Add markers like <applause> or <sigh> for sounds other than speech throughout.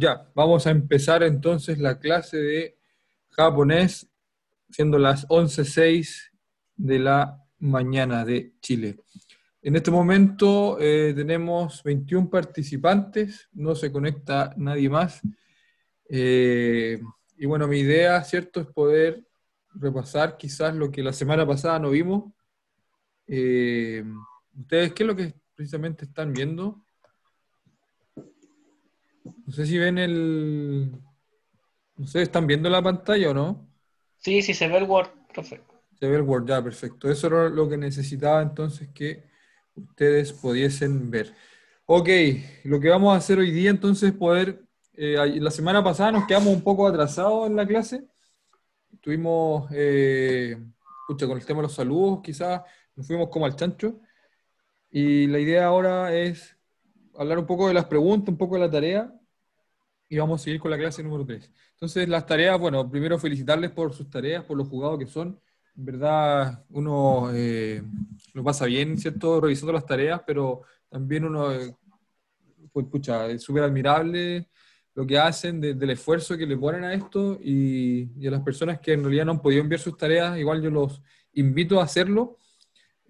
Ya, vamos a empezar entonces la clase de japonés, siendo las 11.06 de la mañana de Chile. En este momento eh, tenemos 21 participantes, no se conecta nadie más. Eh, y bueno, mi idea, ¿cierto?, es poder repasar quizás lo que la semana pasada no vimos. Eh, ¿Ustedes qué es lo que precisamente están viendo? No sé si ven el... No sé, ¿están viendo la pantalla o no? Sí, sí, se ve el Word, profe. Se ve el Word, ya, perfecto. Eso era lo que necesitaba entonces que ustedes pudiesen ver. Ok, lo que vamos a hacer hoy día entonces es poder... Eh, la semana pasada nos quedamos un poco atrasados en la clase. Tuvimos, eh, escucha, con el tema de los saludos, quizás nos fuimos como al chancho. Y la idea ahora es hablar un poco de las preguntas, un poco de la tarea, y vamos a seguir con la clase número 3. Entonces, las tareas, bueno, primero felicitarles por sus tareas, por los jugados que son. En verdad, uno eh, lo pasa bien, ¿cierto? Revisando las tareas, pero también uno, eh, pues, escucha, es súper admirable lo que hacen, del esfuerzo que le ponen a esto y, y, a las personas que en realidad no han podido enviar sus tareas, igual yo los invito a hacerlo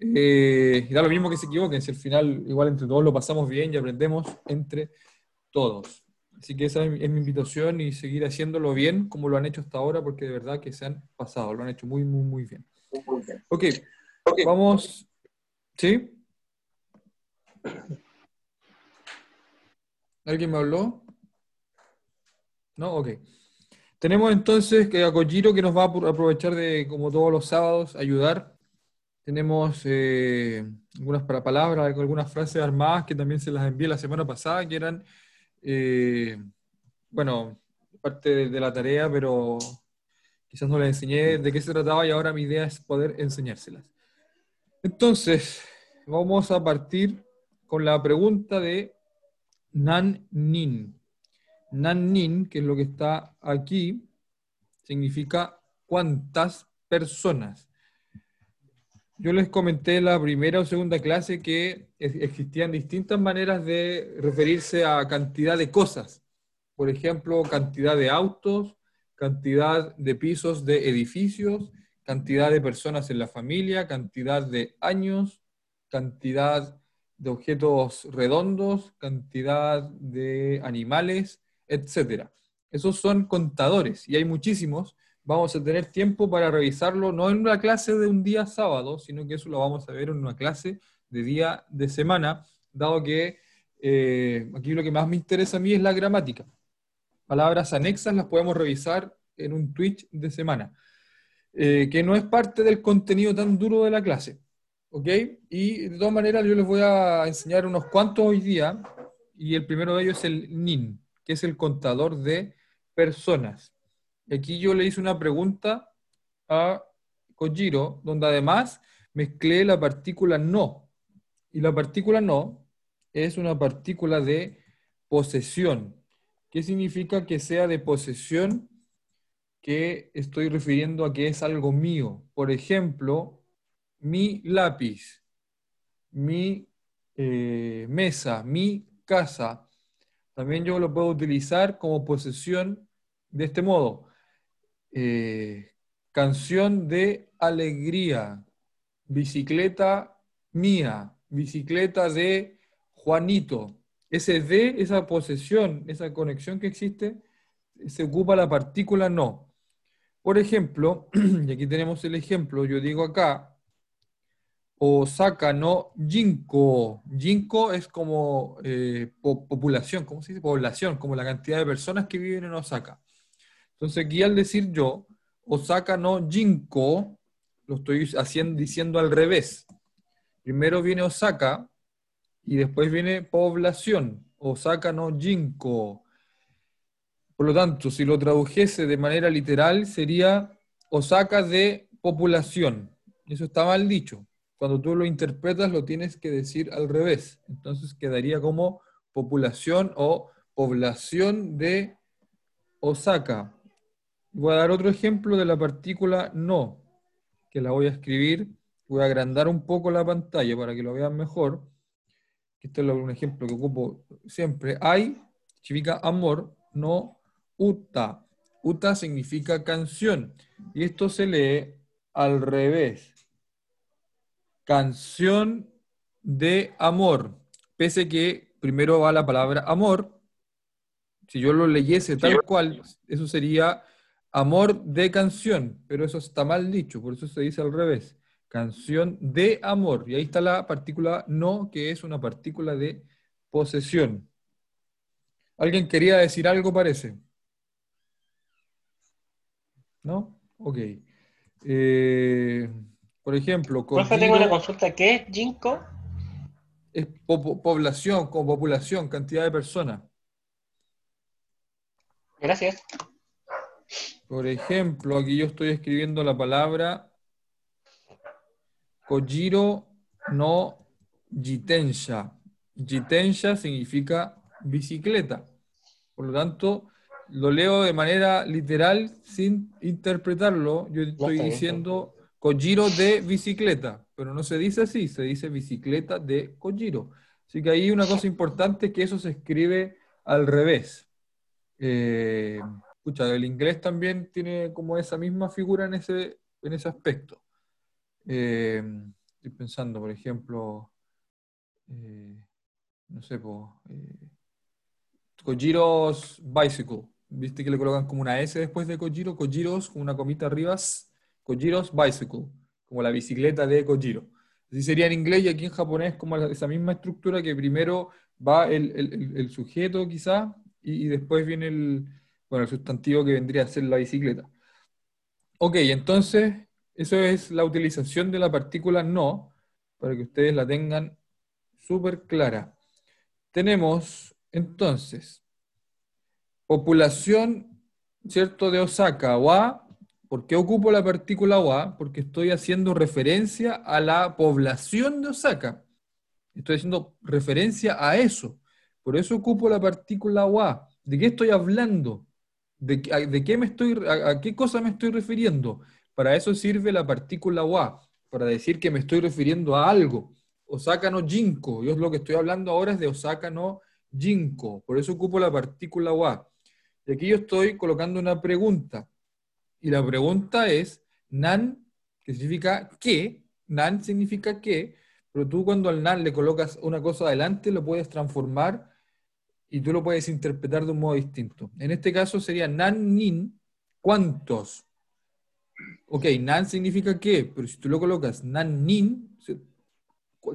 eh, y da lo mismo que se equivoquen, si al final igual entre todos lo pasamos bien y aprendemos entre todos. Así que esa es mi invitación y seguir haciéndolo bien como lo han hecho hasta ahora, porque de verdad que se han pasado, lo han hecho muy, muy, muy bien. Ok, okay. vamos. ¿Sí? ¿Alguien me habló? ¿No? Ok. Tenemos entonces que a Kojiro que nos va a aprovechar de, como todos los sábados, ayudar tenemos eh, algunas palabras, algunas frases armadas que también se las envié la semana pasada, que eran, eh, bueno, parte de, la tarea, pero quizás no les enseñé de qué se trataba y ahora mi idea es poder enseñárselas. Entonces, vamos a partir con la pregunta de Nan Nin. Nan Nin, que es lo que está aquí, significa cuántas personas. Yo les comenté en la primera o segunda clase que existían distintas maneras de referirse a cantidad de cosas. Por ejemplo, cantidad de autos, cantidad de pisos de edificios, cantidad de personas en la familia, cantidad de años, cantidad de objetos redondos, cantidad de animales, etc. Esos son contadores y hay muchísimos vamos a tener tiempo para revisarlo, no en una clase de un día sábado, sino que eso lo vamos a ver en una clase de día de semana, dado que eh, aquí lo que más me interesa a mí es la gramática. Palabras anexas las podemos revisar en un Twitch de semana, eh, que no es parte del contenido tan duro de la clase. ¿Ok? Y de todas maneras yo les voy a enseñar unos cuantos hoy día, y el primero de ellos es el NIN, que es el contador de personas. Aquí yo le hice una pregunta a Kojiro, donde además mezclé la partícula no. Y la partícula no es una partícula de posesión. ¿Qué significa que sea de posesión? Que estoy refiriendo a que es algo mío. Por ejemplo, mi lápiz, mi eh, mesa, mi casa. También yo lo puedo utilizar como posesión de este modo. Eh, canción de alegría, bicicleta mía, bicicleta de Juanito. Ese de, esa posesión, esa conexión que existe, se ocupa la partícula no. Por ejemplo, <clears throat> y aquí tenemos el ejemplo, yo digo acá, Osaka no Jinko. Jinko es como eh, población, ¿cómo se dice? Población, como la cantidad de personas que viven en Osaka. Entonces aquí al decir yo, Osaka no Jinko, lo estoy diciendo al revés. Primero viene Osaka y después viene población. Osaka no Jinko. Por lo tanto, si lo tradujese de manera literal, sería Osaka de población. Eso está mal dicho. Cuando tú lo interpretas, lo tienes que decir al revés. Entonces quedaría como población o población de Osaka. Voy a dar otro ejemplo de la partícula no, que la voy a escribir. Voy a agrandar un poco la pantalla para que lo vean mejor. Este es un ejemplo que ocupo siempre. Hay significa amor no uta. Uta significa canción. Y esto se lee al revés. Canción de amor. Pese que primero va la palabra amor. Si yo lo leyese tal cual, eso sería amor de canción. Pero eso está mal dicho, por eso se dice al revés. Canción de amor. Y ahí está la partícula no, que es una partícula de posesión. ¿Alguien quería decir algo, parece? ¿No? Ok. Eh, por ejemplo, Profe, tengo una consulta. ¿Qué es Jinko? Es población, como populación, cantidad de personas. Gracias. Por ejemplo, aquí yo estoy escribiendo la palabra Kojiro no Jitensha. Jitensha significa bicicleta. Por lo tanto, lo leo de manera literal sin interpretarlo. Yo estoy diciendo Kojiro de bicicleta, pero no se dice así, se dice bicicleta de Kojiro. Así que ahí una cosa importante es que eso se escribe al revés. Eh, escucha, el inglés también tiene como esa misma figura en ese, en ese aspecto. Eh, estoy pensando, por ejemplo, eh, no sé, pues, Kojiro's Bicycle. ¿Viste que le colocan como una S después de Kojiro? Kojiro's con una comita arriba. Kojiro's Bicycle, como la bicicleta de Kojiro. Así sería en inglés y aquí en japonés como esa misma estructura que primero va el, sujeto quizá y, después viene el, bueno, el sustantivo que vendría a ser la bicicleta. Ok, entonces eso es la utilización de la partícula no, para que ustedes la tengan súper clara. Tenemos entonces, población, ¿cierto?, de Osaka, wa. ¿Por qué ocupo la partícula wa? Porque estoy haciendo referencia a la población de Osaka. Estoy haciendo referencia a eso. Por eso ocupo la partícula wa. ¿De qué estoy hablando? ¿De, qué me estoy, a, qué cosa me estoy refiriendo? Para eso sirve la partícula wa, para decir que me estoy refiriendo a algo. Osaka no jinko. Yo es lo que estoy hablando ahora es de Osaka no Jinko. Por eso ocupo la partícula wa. Y aquí yo estoy colocando una pregunta. Y la pregunta es, nan, que significa qué, nan significa qué, pero tú cuando al nan le colocas una cosa adelante lo puedes transformar y tú lo puedes interpretar de un modo distinto. En este caso sería nan nin, ¿cuántos? Ok, nan significa qué, pero si tú lo colocas nan nin,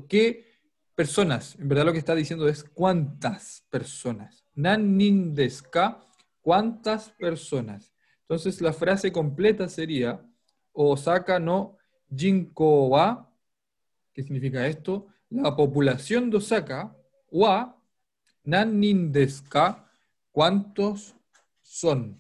¿qué personas. En verdad lo que está diciendo es cuántas personas. Nan nin deska, cuántas personas. Entonces la frase completa sería Osaka no jinko wa, ¿qué significa esto? La población de Osaka wa nan nin deska, ¿cuántos son?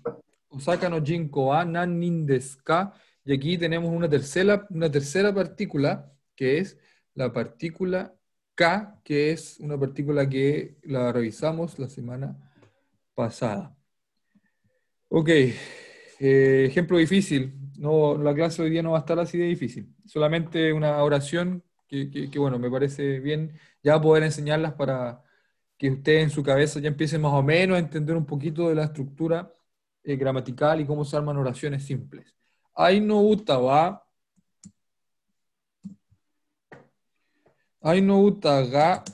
Osaka no jinko wa nan nin deska, y aquí tenemos una tercera, una tercera partícula que es la partícula K, que es una partícula que la revisamos la semana pasada. Ok, eh, ejemplo difícil. No, la clase hoy día no va a estar así de difícil. Solamente una oración que, bueno, me parece bien ya poder enseñarlas para que ustedes en su cabeza ya empiecen más o menos a entender un poquito de la estructura eh, gramatical y cómo se arman oraciones simples. Ay no va no utaga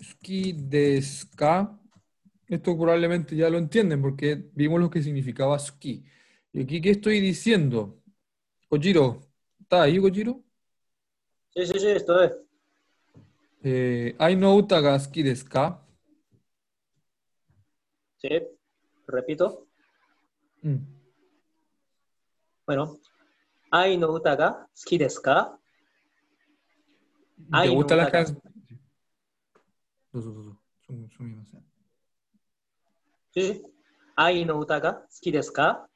ski deska. Esto probablemente ya lo entienden porque vimos lo que significaba ski. ¿Y aquí qué estoy diciendo? Kojiro, ¿está ahí, Kojiro? Sí, sí, sí, esto es. Eh, no utaga ski deska. Sí, repito. Mm. Bueno, Ai no utaga ski deska. ¿Te gustan las canciones? Sí. Ai no utaga suki desu ka?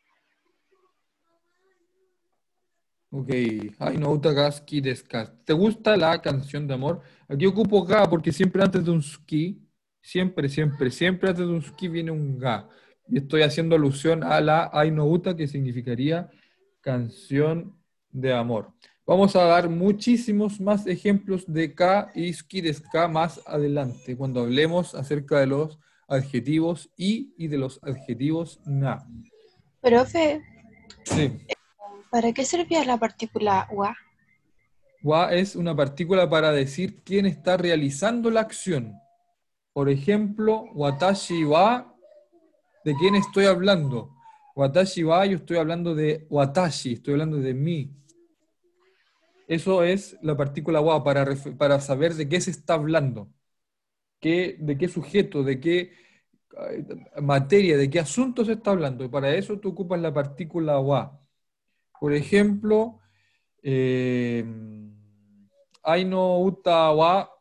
Ok, ay no suki desu ka. ¿Te gusta la canción de amor? Aquí ocupo ga porque siempre antes de un suki, siempre, siempre, siempre antes de un suki viene un ga. Y estoy haciendo alusión a la ay no uta que significaría canción de amor. Vamos a dar muchísimos más ejemplos de K y Ski K más adelante, cuando hablemos acerca de los adjetivos i y de los adjetivos na. Profe, Sí. ¿para qué servía la partícula wa? Wa es una partícula para decir quién está realizando la acción. Por ejemplo, watashi wa, ¿de quién estoy hablando? Watashi wa, yo estoy hablando de watashi, estoy hablando de mí. Eso es la partícula wa para, para saber de qué se está hablando. Qué, de qué sujeto, de qué eh, materia, de qué asunto se está hablando. Y para eso tú ocupas la partícula wa. Por ejemplo, eh, Aino uta wa.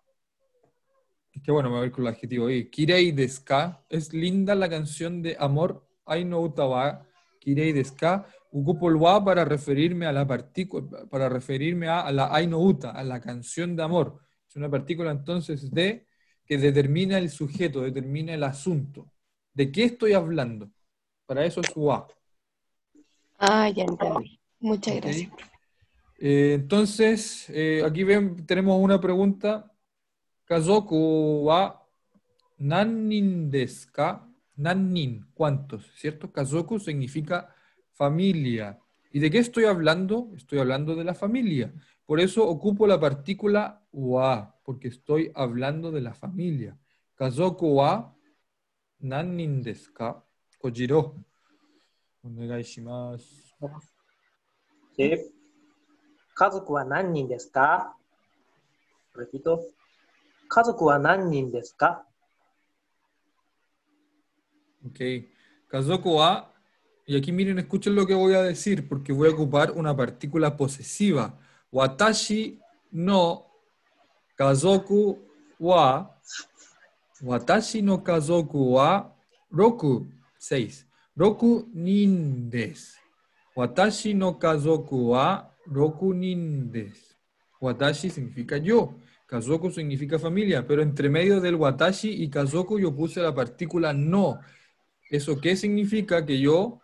Que bueno, me voy a ir con el adjetivo ahí. Kirei desu ka. Es linda la canción de amor. Aino uta wa. Kirei desu ka. Ocupo el wa para referirme a la partícula, para referirme a, la Aino uta, a la canción de amor. Es una partícula entonces de que determina el sujeto, determina el asunto. ¿De qué estoy hablando? Para eso es wa. Ah, ya entendí. Muchas gracias. Eh, entonces, eh, aquí ven, tenemos una pregunta. Kazoku wa nanin desu ka? Nanin, ¿cuántos? ¿Cierto? Kazoku significa familia. ¿Y de qué estoy hablando? Estoy hablando de la familia. Por eso ocupo la partícula wa, porque estoy hablando de la familia. Kazoku wa nanin desu? Kojiro. Onegai shimasu. Sí. ¿Kazoku wa nanin desu? Repito. 家族は何人ですか Ok. Kazoku wa, y aquí miren, escuchen lo que voy a decir, porque voy a ocupar una partícula posesiva. Watashi no kazoku wa, watashi no kazoku wa, roku, 6. Roku nin desu. Watashi no kazoku wa, roku nin desu. Watashi significa yo. Kazoku significa familia, pero entre medio del watashi y kazoku yo puse la partícula no. ¿Eso qué significa? Que yo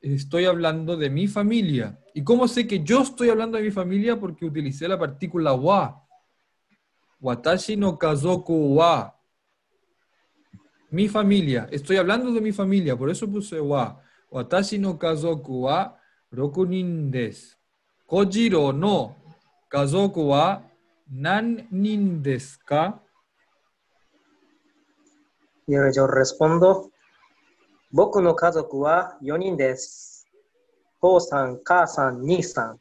estoy hablando de mi familia. ¿Y cómo sé que yo estoy hablando de mi familia? Porque utilicé la partícula wa. Watashi no kazoku wa. Mi familia. Estoy hablando de mi familia, por eso puse wa. Watashi no kazoku wa roku nin desu. Kojiro no kazoku wa nan nin desu ka? Y yo respondo, boku no kazoku wa yonin desu. Ho-san, ka-san, ni-san.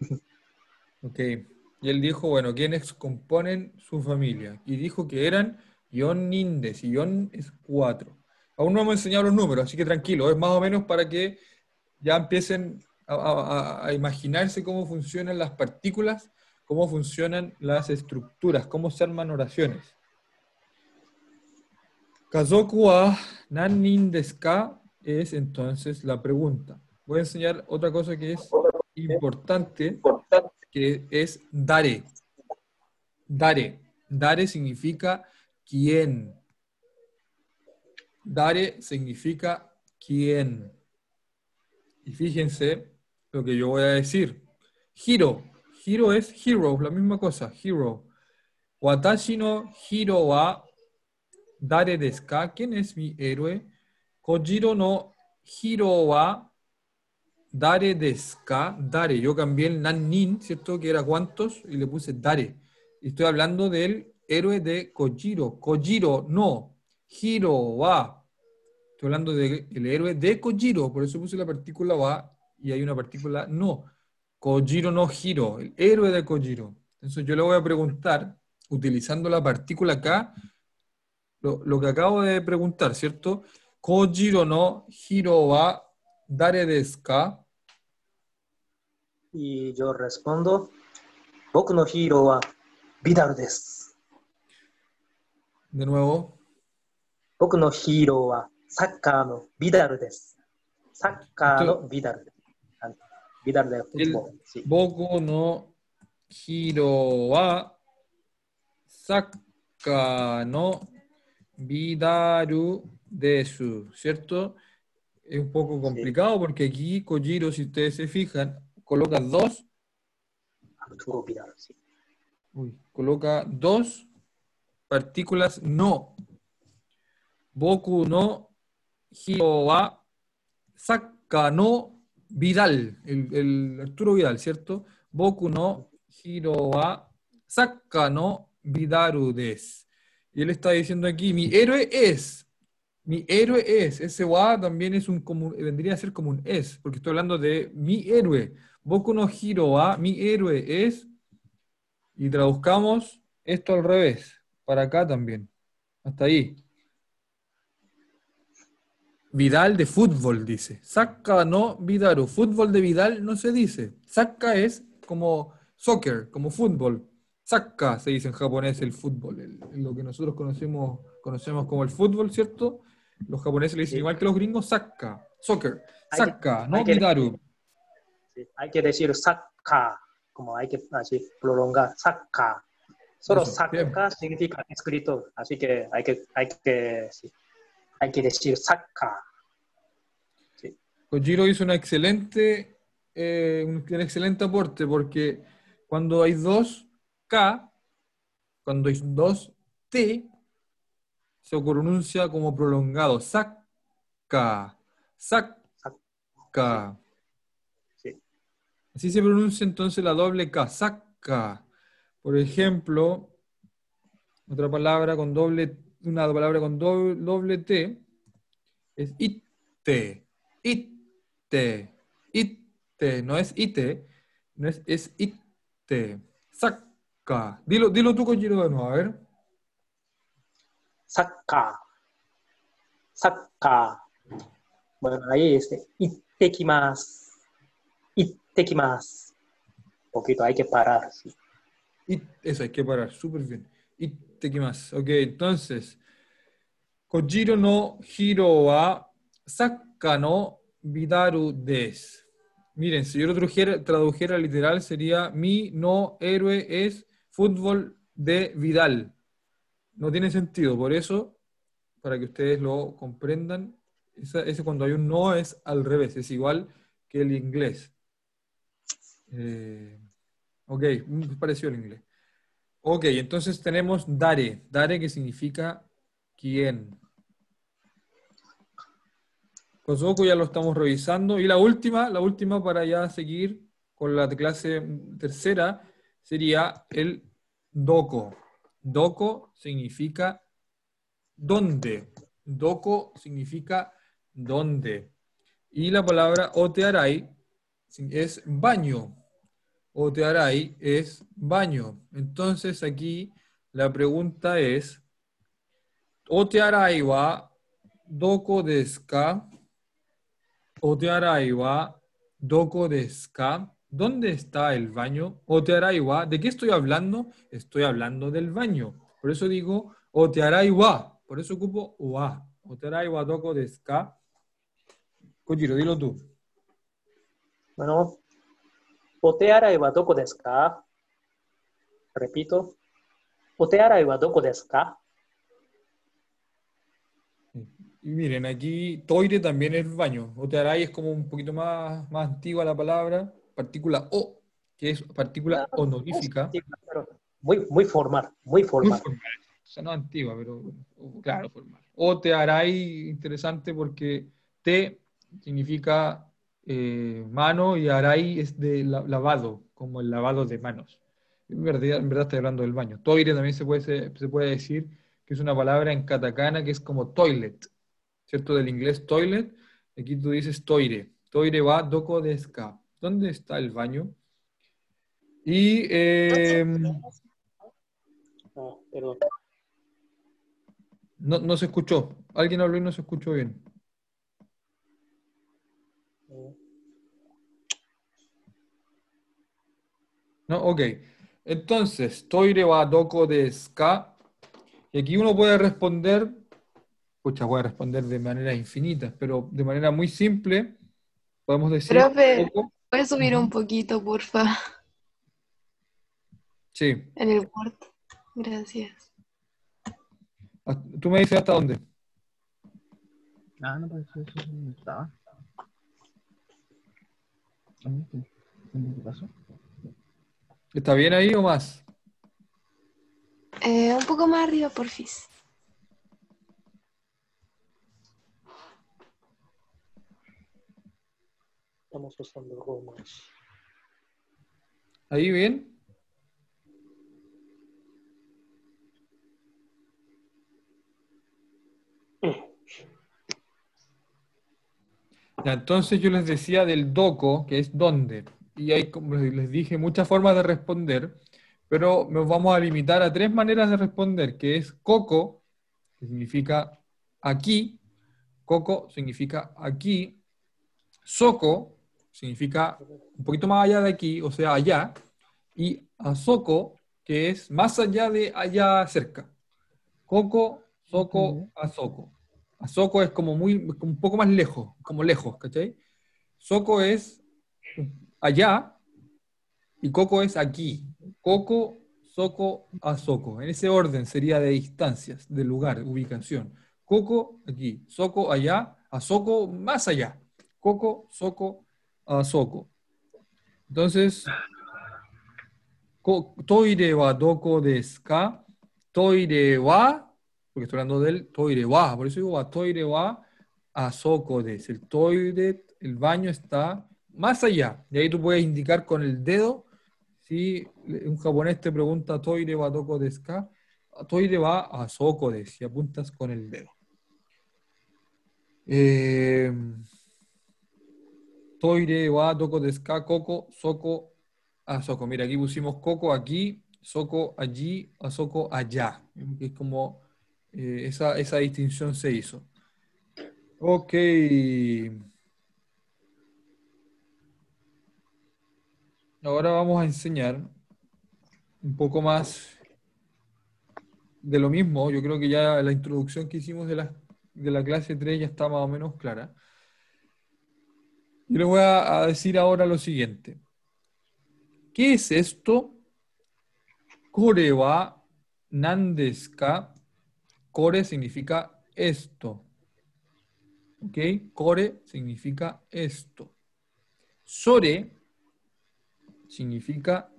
<laughs> Ok. Y él dijo, bueno, ¿quiénes componen su familia? Y dijo que eran yonin desu. Y yon es cuatro. Aún no hemos enseñado los números, así que tranquilo. Es más o menos para que ya empiecen a, a, a imaginarse cómo funcionan las partículas cómo funcionan las estructuras, cómo se arman oraciones. Kazoku wa ka es entonces la pregunta. Voy a enseñar otra cosa que es importante, que es dare. Dare. Dare significa quién. Dare significa quién. Y fíjense lo que yo voy a decir. Hiro. Hiro es hero, la misma cosa, hero. Watashi no hiro wa dare desu ka? ¿Quién es mi héroe? Kojiro no hiro wa dare desu ka? Dare. Yo cambié el nan-nin, ¿cierto? Que era cuántos, y le puse dare. Estoy hablando del héroe de Kojiro. Kojiro no hiro wa. Estoy hablando del héroe de Kojiro, por eso puse la partícula wa y hay una partícula no. Kojiro no Hiro, el héroe de Kojiro. Entonces yo le voy a preguntar, utilizando la partícula K, lo, que acabo de preguntar, ¿cierto? Kojiro no Hiro wa dare desu? Y yo respondo, Boku no Hiro wa Vidal desu. De nuevo. Boku no Hiro wa Saka no Vidal desu. Saka no Vidal desu. Guitar de fútbol. El sí. Boku no Hiro wa Saka no Bidaru desu, ¿cierto? Es un poco complicado sí. porque aquí Kojiro, si ustedes se fijan, coloca dos. Uy, coloca dos partículas no. Boku no Hiro wa Saka no Vidal, el, Arturo Vidal, ¿cierto? Boku no hiro wa sakka no Vidaru des. Y él está diciendo aquí, mi héroe es, mi héroe es, ese wa también es un como, vendría a ser como un es, porque estoy hablando de mi héroe. Boku no hiro wa, mi héroe es, y traduzcamos esto al revés, para acá también, hasta ahí. Vidal de fútbol, dice. Saca no Vidaru. Fútbol de Vidal no se dice. Saca es como soccer, como fútbol. Saca se dice en japonés el fútbol, el- lo que nosotros conocemos, conocemos como el fútbol, ¿cierto? Los japoneses le dicen Sí. igual que los gringos, saca, soccer. Saca, no Vidaru. Sí, hay que decir saca, como hay que así prolongar, saca. Solo saca significa escrito, así que hay que, hay que, sí, hay que decir saca. Kojiro hizo una excelente, eh, un, un excelente aporte porque cuando hay dos K, cuando hay dos T, se pronuncia como prolongado. Saca, saca. Sí. Así se pronuncia entonces la doble K, saca. Por ejemplo, otra palabra con doble, una palabra con doble, doble T es itte, itte, itte, no es ite, no es, es itte, saca. Dilo, dilo tú, Kojiro, de nuevo, a ver. saca, saca. Bueno, ahí este, itekimas, itekimas. Poquito, hay que parar. sí. It- eso, hay que parar, súper bien. Ittekimasu. Ok, entonces, Kojiro no hiro wa sakka no bidaru des. Miren, si yo lo tradujera, literal sería mi no héroe es fútbol de Vidal. No tiene sentido, por eso, para que ustedes lo comprendan, ese cuando hay un no es al revés, es igual que el inglés. Eh, ok, muy parecido al inglés. Ok, entonces tenemos dare, dare que significa quién. Kosoku ya lo estamos revisando. Y la última, la última para ya seguir con la clase tercera sería el doko. Doko significa dónde. Doko significa dónde. Y la palabra otearai es baño. Otearai es baño. Entonces aquí la pregunta es, ka? Otearai wa doko desu ka? ¿Dónde está el baño? Wa, ¿de qué estoy hablando? Estoy hablando del baño. Por eso digo wa. Por eso ocupo wa. Otearai wa doko? Kojiro, dilo tú. Bueno, otearai wa doko desu ka? Repito. Otearai wa doko desu ka? Y miren, aquí toire también es baño. Otearai es como un poquito más, más antigua la palabra. Partícula O, que es partícula honorífica. Muy, muy formal, muy Muy formal. formal. O sea, no antigua, pero claro, formal. Otearai, interesante porque te significa eh, mano y arai es de la- lavado, como el lavado de manos. En verdad, en verdad estoy hablando del baño. Toire también se puede, se, se puede decir que es una palabra en katakana que es como toilet, ¿cierto? Del inglés toilet. Aquí tú dices toire. Toire va doko desu ka. ¿Dónde está el baño? Y eh, no, no se escuchó. Alguien habló y no se escuchó bien. ¿No? Ok. Entonces, toire wa doko desu ka? Y aquí uno puede responder, pucha, voy a responder de manera infinita, pero de manera muy simple, podemos decir... Profe. ¿Puedes subir un poquito, porfa, Sí. en el Word? Gracias. Ah, ¿Tú me dices hasta dónde? Ah, no, pues eso no estaba. A ver, ¿qué, qué pasó? ¿Está bien ahí o más? Eh, un poco más arriba, porfis. Estamos usando gomas. ¿Ahí bien? entonces yo les decía del doco, que es dónde. Y hay, como les dije, muchas formas de responder, pero nos vamos a limitar a tres maneras de responder, que es coco, que significa aquí, coco significa aquí, soco significa un poquito más allá de aquí, o sea, allá, y azoko, que es más allá de allá cerca. Coco, soco, azoko. Azoko es como muy, un poco más lejos, como lejos, ¿cachai? Soco es allá y Coco es aquí. Coco, Soco, Azoko. En ese orden sería de distancias, de lugar, ubicación. Coco aquí, Soco allá, Azoko más allá. Coco, Soco, Azoko. Entonces, ko- toire wa doko desu? Toire wa porque estoy hablando del toire wa, por eso digo wa toire wa asoko des. El toire, el baño está más allá. Y ahí tú puedes indicar con el dedo si un japonés te pregunta toire wa doko desu ka, toire wa asoko des y apuntas con el dedo. Eh, toire wa doko desu ka, koko, soko, asoko. Mira, aquí pusimos coco aquí, soco allí, asoko allá. Es como eh, esa, esa distinción se hizo. Ok. Ahora vamos a enseñar un poco más de lo mismo. Yo creo que ya la introducción que hicimos de la, de la clase 3 ya está más o menos clara. Yo les voy a, decir ahora lo siguiente. ¿Qué es esto? Kore wa nan desu ka? Core significa esto. ¿Ok? Core significa esto. Sore significa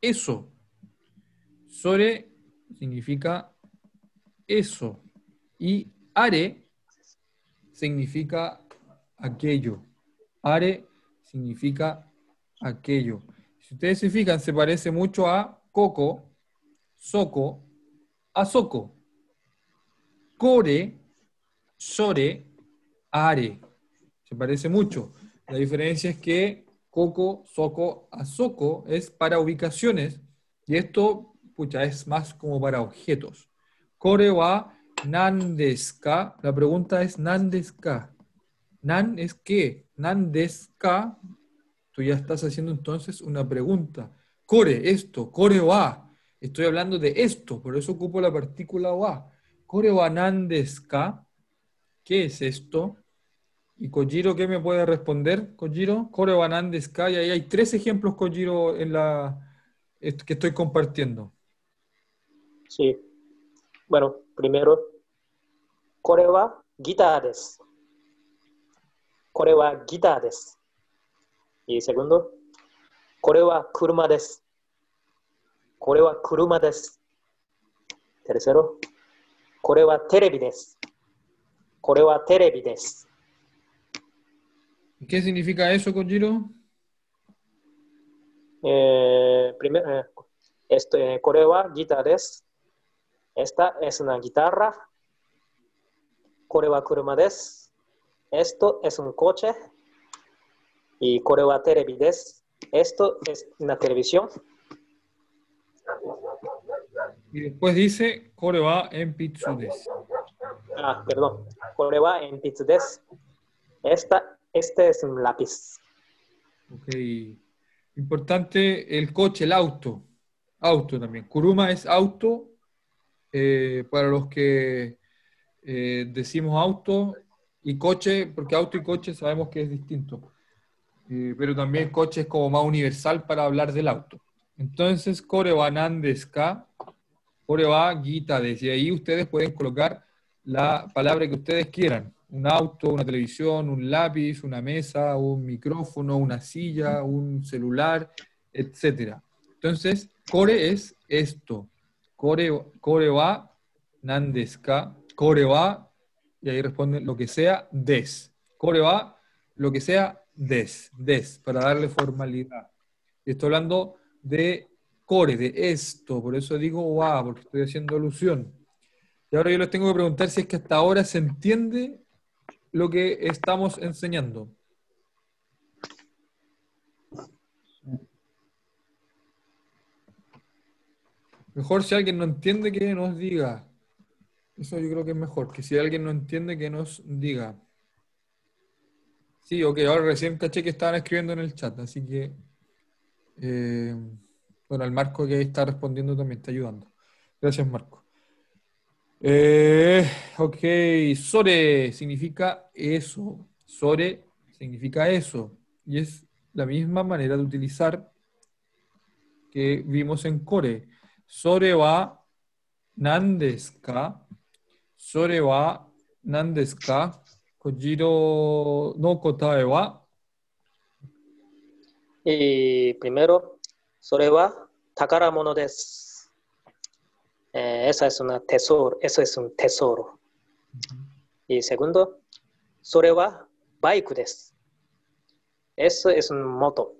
eso. Sore significa eso. Y are significa aquello. Are significa aquello. Si ustedes se fijan, se parece mucho a coco, soco, a soco. Core, sore, are. Se parece mucho. La diferencia es que coco, soco, azoko es para ubicaciones y esto, pucha, es más como para objetos. Kore wa nan desu ka? La pregunta es nan desu ka? Nan es qué? Nan desu ka? Tú ya estás haciendo entonces una pregunta. Core, esto, core wa. Estoy hablando de esto, por eso ocupo la partícula wa. Kore wa nan desu ka? ¿Qué es esto? ¿Y Kojiro qué me puede responder? Kojiro, Core Banan Sky, ahí hay tres ejemplos, Kojiro, en la que estoy compartiendo. Sí. Bueno, primero, Core guitares. Core guitares. Y segundo, Core wa kuruma desu. Kuruma. Tercero, Core wa terebi desu. ¿Qué significa eso, Kojiro? Eh, primer, eh, este, eh, Corea. Esta es una guitarra. Corea kurumades. Esto es un coche. Y Corea televides. Esto es una televisión. Y después dice Corea en pitsudes. Ah, perdón. Corea en pitsudes. Esta este es un lápiz. Ok. Importante el coche, el auto. Auto también. Kuruma es auto. eh, para los que eh, decimos auto y coche, porque auto y coche sabemos que es distinto. Eh, pero también coche es como más universal para hablar del auto. Entonces, kore wa nan desu ka? Kore wa gita desu. Y ahí ustedes pueden colocar la palabra que ustedes quieran. Un auto, una televisión, un lápiz, una mesa, un micrófono, una silla, un celular, etc. Entonces, core es esto. Core, core wa nan desu ka? Core wa, y ahí responden lo que sea, des. Core wa, lo que sea, des, des, para darle formalidad. Estoy hablando de core, de esto, por eso digo wa, porque estoy haciendo alusión. Y ahora yo les tengo que preguntar si es que hasta ahora se entiende lo que estamos enseñando. Mejor si alguien no entiende que nos diga. Eso yo creo que es mejor, que si alguien no entiende que nos diga. Sí, ok, ahora recién caché que estaban escribiendo en el chat, así que... eh, bueno, el Marco que está respondiendo también está ayudando. Gracias, Marco. Eh, ok, Sore significa eso. Sore significa eso. Y es la misma manera de utilizar que vimos en Core. Sore wa nandeska. Sore wa nandeska. Kojiro no kotae wa. Y primero, sore wa takaramono desu. Eh, eso es un tesoro, eso es un tesoro. Uh -huh. Y segundo, Sorewa Baiku des. Eso es un moto.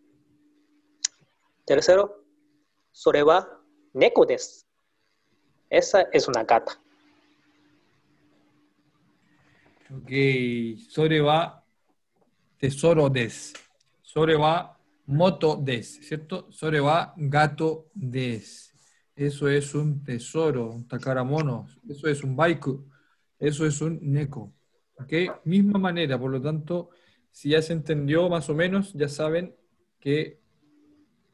Tercero, Sorewa Neko des. Esa es una gata. Ok, Soreba tesoro des. Soreba moto des, ¿cierto? Soreba gato des. Eso es un tesoro, un takaramono. Eso es un baiku. Eso es un neko. ¿Ok? Misma manera, por lo tanto, si ya se entendió más o menos, ya saben que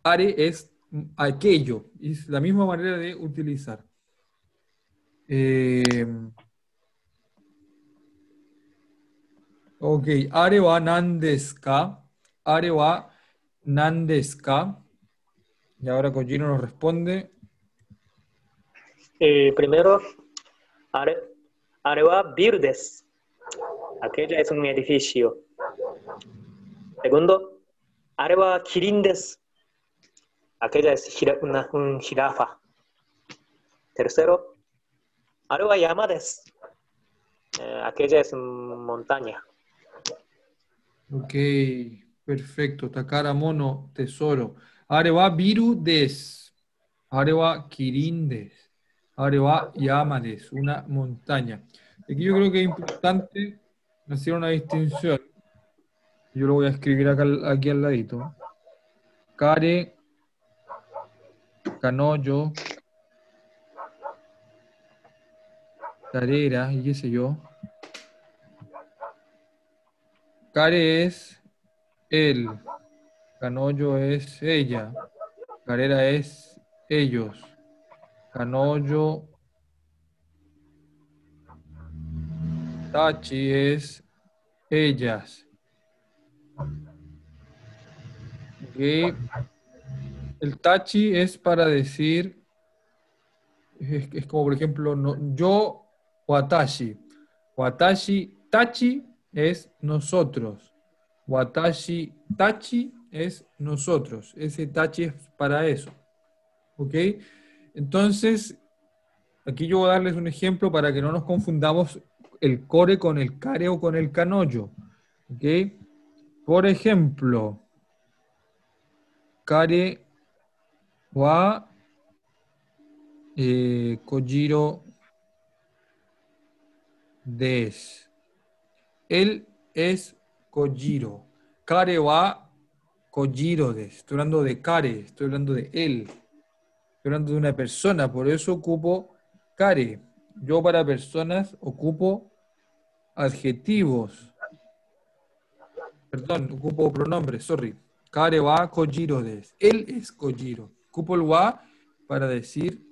are es aquello. Es la misma manera de utilizar. Eh, Ok, are wa nan desu ka? Are wa nan desu ka? Y ahora Kojiro nos responde. Eh, primero, are, are wa bill des. Aquella es un edificio. Segundo, are wa kirin des. Aquella es jira- una, un jirafa. Tercero, are wa yama des. Eh, aquella es montaña. Ok, perfecto. Takara mono, tesoro. Are wa biru des. Are wa kirin des. Are wa yama des. Una montaña. Aquí yo creo que es importante hacer una distinción. Yo lo voy a escribir acá, aquí al ladito. Kare, Canoyo, Carera y qué sé yo. Care es él, Canoyo es ella, Carera es ellos, Canoyo, Tachi es ellas. El tachi es para decir, es, como por ejemplo, yo, watashi. Watashi, tachi es nosotros. Watashi, tachi es nosotros. Ese tachi es para eso. ¿Ok? Entonces, aquí yo voy a darles un ejemplo para que no nos confundamos el core con el care o con el canoyo. ¿Ok? Por ejemplo, kare wa eh, des. Él es Kojiro. Kare wa Kojiro des. Estoy hablando de Kare, estoy hablando de él. Estoy hablando de una persona, por eso ocupo Kare. Yo para personas ocupo adjetivos. Perdón, ocupo pronombres, sorry. Kare wa Kojiro des. Él es Kojiro. Ocupo el wa para decir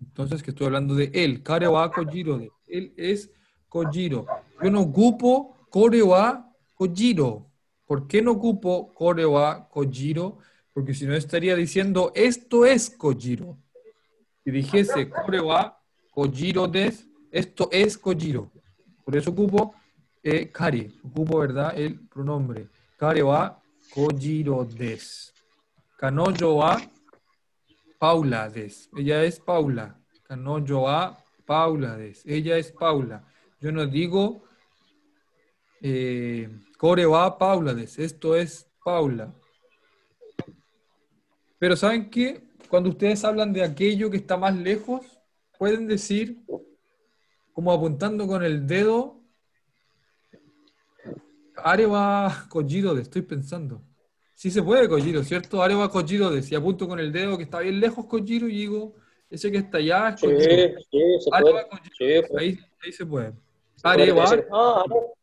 entonces que estoy hablando de él. Kare wa Kojiro des. Él es Kojiro. Yo no ocupo Kore wa Kojiro. ¿Por qué no ocupo Kore wa Kojiro? Porque si no estaría diciendo esto es Kojiro. Si dijese Kore wa Kojiro des, esto es Kojiro. Por eso ocupo eh, Kare. Ocupo, ¿verdad? El pronombre. Kare wa Kojiro des. Kanojo wa Paula des. Ella es Paula. Kanojo wa Paula des. Ella es Paula. Yo no digo eh, Paula des. Esto es Paula. Pero ¿saben qué? Cuando ustedes hablan de aquello que está más lejos, pueden decir, como apuntando con el dedo, Areva Kojiro des, estoy pensando. Sí se puede Kojiro, ¿cierto? Areva Kojiro des. Y apunto con el dedo que está bien lejos Kojiro y digo, ese que está allá es Sí, Kojiro. sí, se Areva puede. Kojiro. Sí, pues. Ahí, ahí se puede. それで Areva, ああ、あれ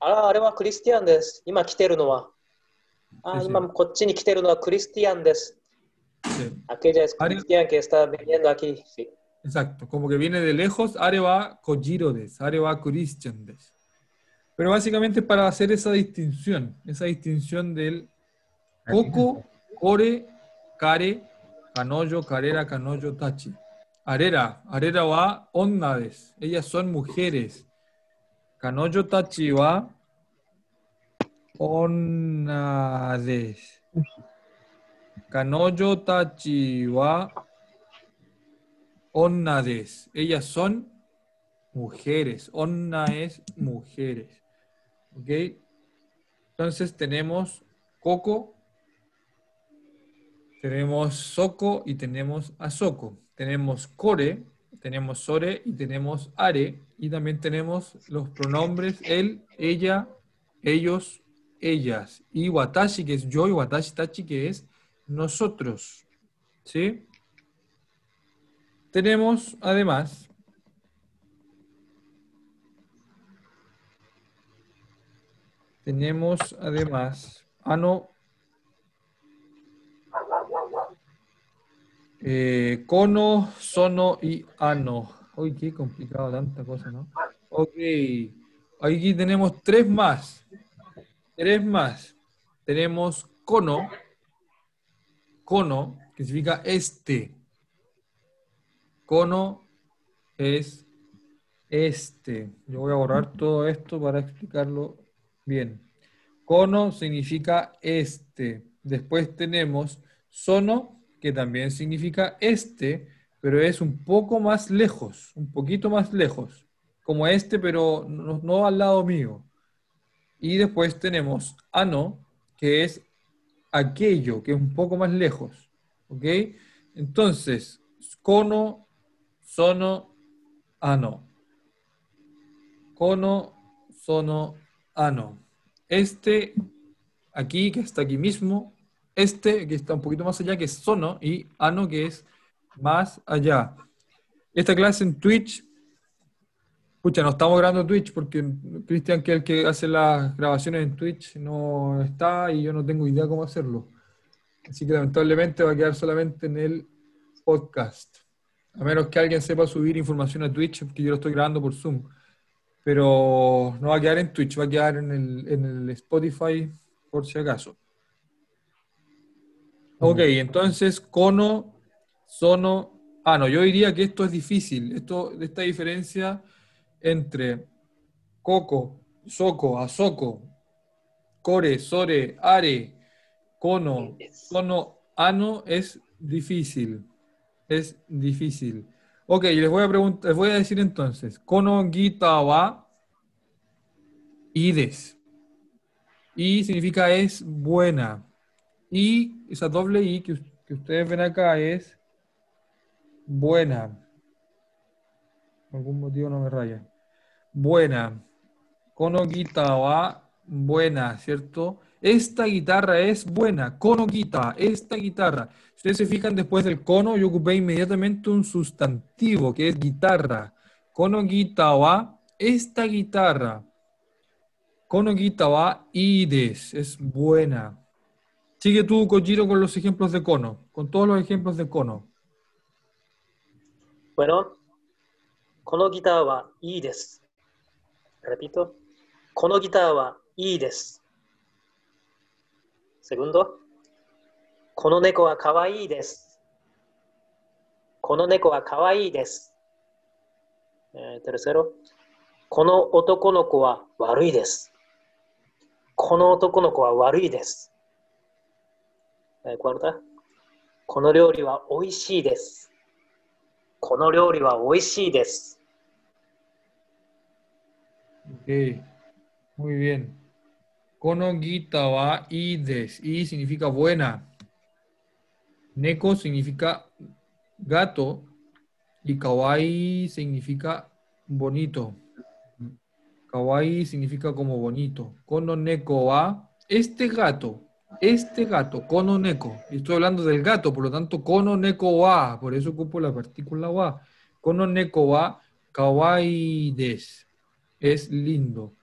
ああれはクリスティアンです。今来てるのは。あ Sí, sí. 今こっちに来てるのはクリスティアンです。 sí, Aquella es Cristian que está viniendo aquí. Sí. exacto, como que viene de lejos, Areva Kojiro des, Areva Christian des. Pero básicamente para hacer esa distinción, esa distinción del Coco, Core, Kare, Kanoyo, Karera, Kanoyo, Tachi. Arera, Arera va Onnades. Ellas son mujeres. Kanoyo, Tachi va Onnades. Kanoyo, Tachi va Onnades. Ellas son mujeres. Onna es mujeres. ¿Ok? Entonces tenemos Coco, tenemos Soko y tenemos Asoko. Tenemos Core, tenemos Sore y tenemos Are. Y también tenemos los pronombres él, ella, ellos, ellas. Y Watashi, que es yo, y Watashi Tachi, que es nosotros. ¿Sí? Tenemos además Tenemos además ano, eh, cono, sono y ano. Uy, qué complicado tanta cosa, ¿no? Ok, aquí tenemos tres más. Tres más. Tenemos cono, cono, que significa este. Cono es este. Yo voy a borrar todo esto para explicarlo bien. Cono significa este. Después tenemos sono, que también significa este, pero es un poco más lejos, un poquito más lejos, como este, pero no, no al lado mío. Y después tenemos ano, que es aquello, que es un poco más lejos. ¿Ok? Entonces, cono, sono, ano. Cono, sono, ano. Este, aquí, que está aquí mismo. Este, que está un poquito más allá, que es sono. Y ano, que es más allá. Esta clase en Twitch. Pucha, no estamos grabando Twitch porque Cristian, que es el que hace las grabaciones en Twitch, no está y yo no tengo idea cómo hacerlo. Así que lamentablemente va a quedar solamente en el podcast. A menos que alguien sepa subir información a Twitch, porque yo lo estoy grabando por Zoom. Pero no va a quedar en Twitch, va a quedar en el, en el Spotify por si acaso. Ok, entonces cono, sono. Ah, no, yo diría que esto es difícil. Esto, esta diferencia entre coco, soco, asoco, core, sore, are, cono, sono, ano es difícil. Es difícil. Ok, les voy a preguntar, les voy a decir entonces. Kono gita wa ides. Y significa es buena. Y esa doble I que ustedes ven acá es buena. Por algún motivo no me raya buena. Kono Gita buena, ¿cierto? Esta guitarra es buena. Kono esta guitarra. Si ustedes se fijan después del kono, yo ocupé inmediatamente un sustantivo que es guitarra. Kono Gita wa esta guitarra. Kono Gita wa ides, es buena. Sigue tú, Kojiro, con los ejemplos de kono, con todos los ejemplos de kono. Bueno, kono guitarra wa ides. Repito. このギターはいいです。Segundo. この猫はかわいいです。この猫はかわいいです。えー tercero. この男の子は悪いです。この男の子は悪いです。えー cuarta. この料理は美味しいです。この料理は美味しいです。 Ok. Muy bien. Kono gita wa ii desu. I significa buena. Neko significa gato. Y kawaii significa bonito. Kawaii significa como bonito. Kono neko wa. Este gato. Este gato. Kono neko. Estoy hablando del gato, por lo tanto, kono neko wa. Por eso ocupo la partícula wa. Kono neko wa kawaii desu. Es lindo.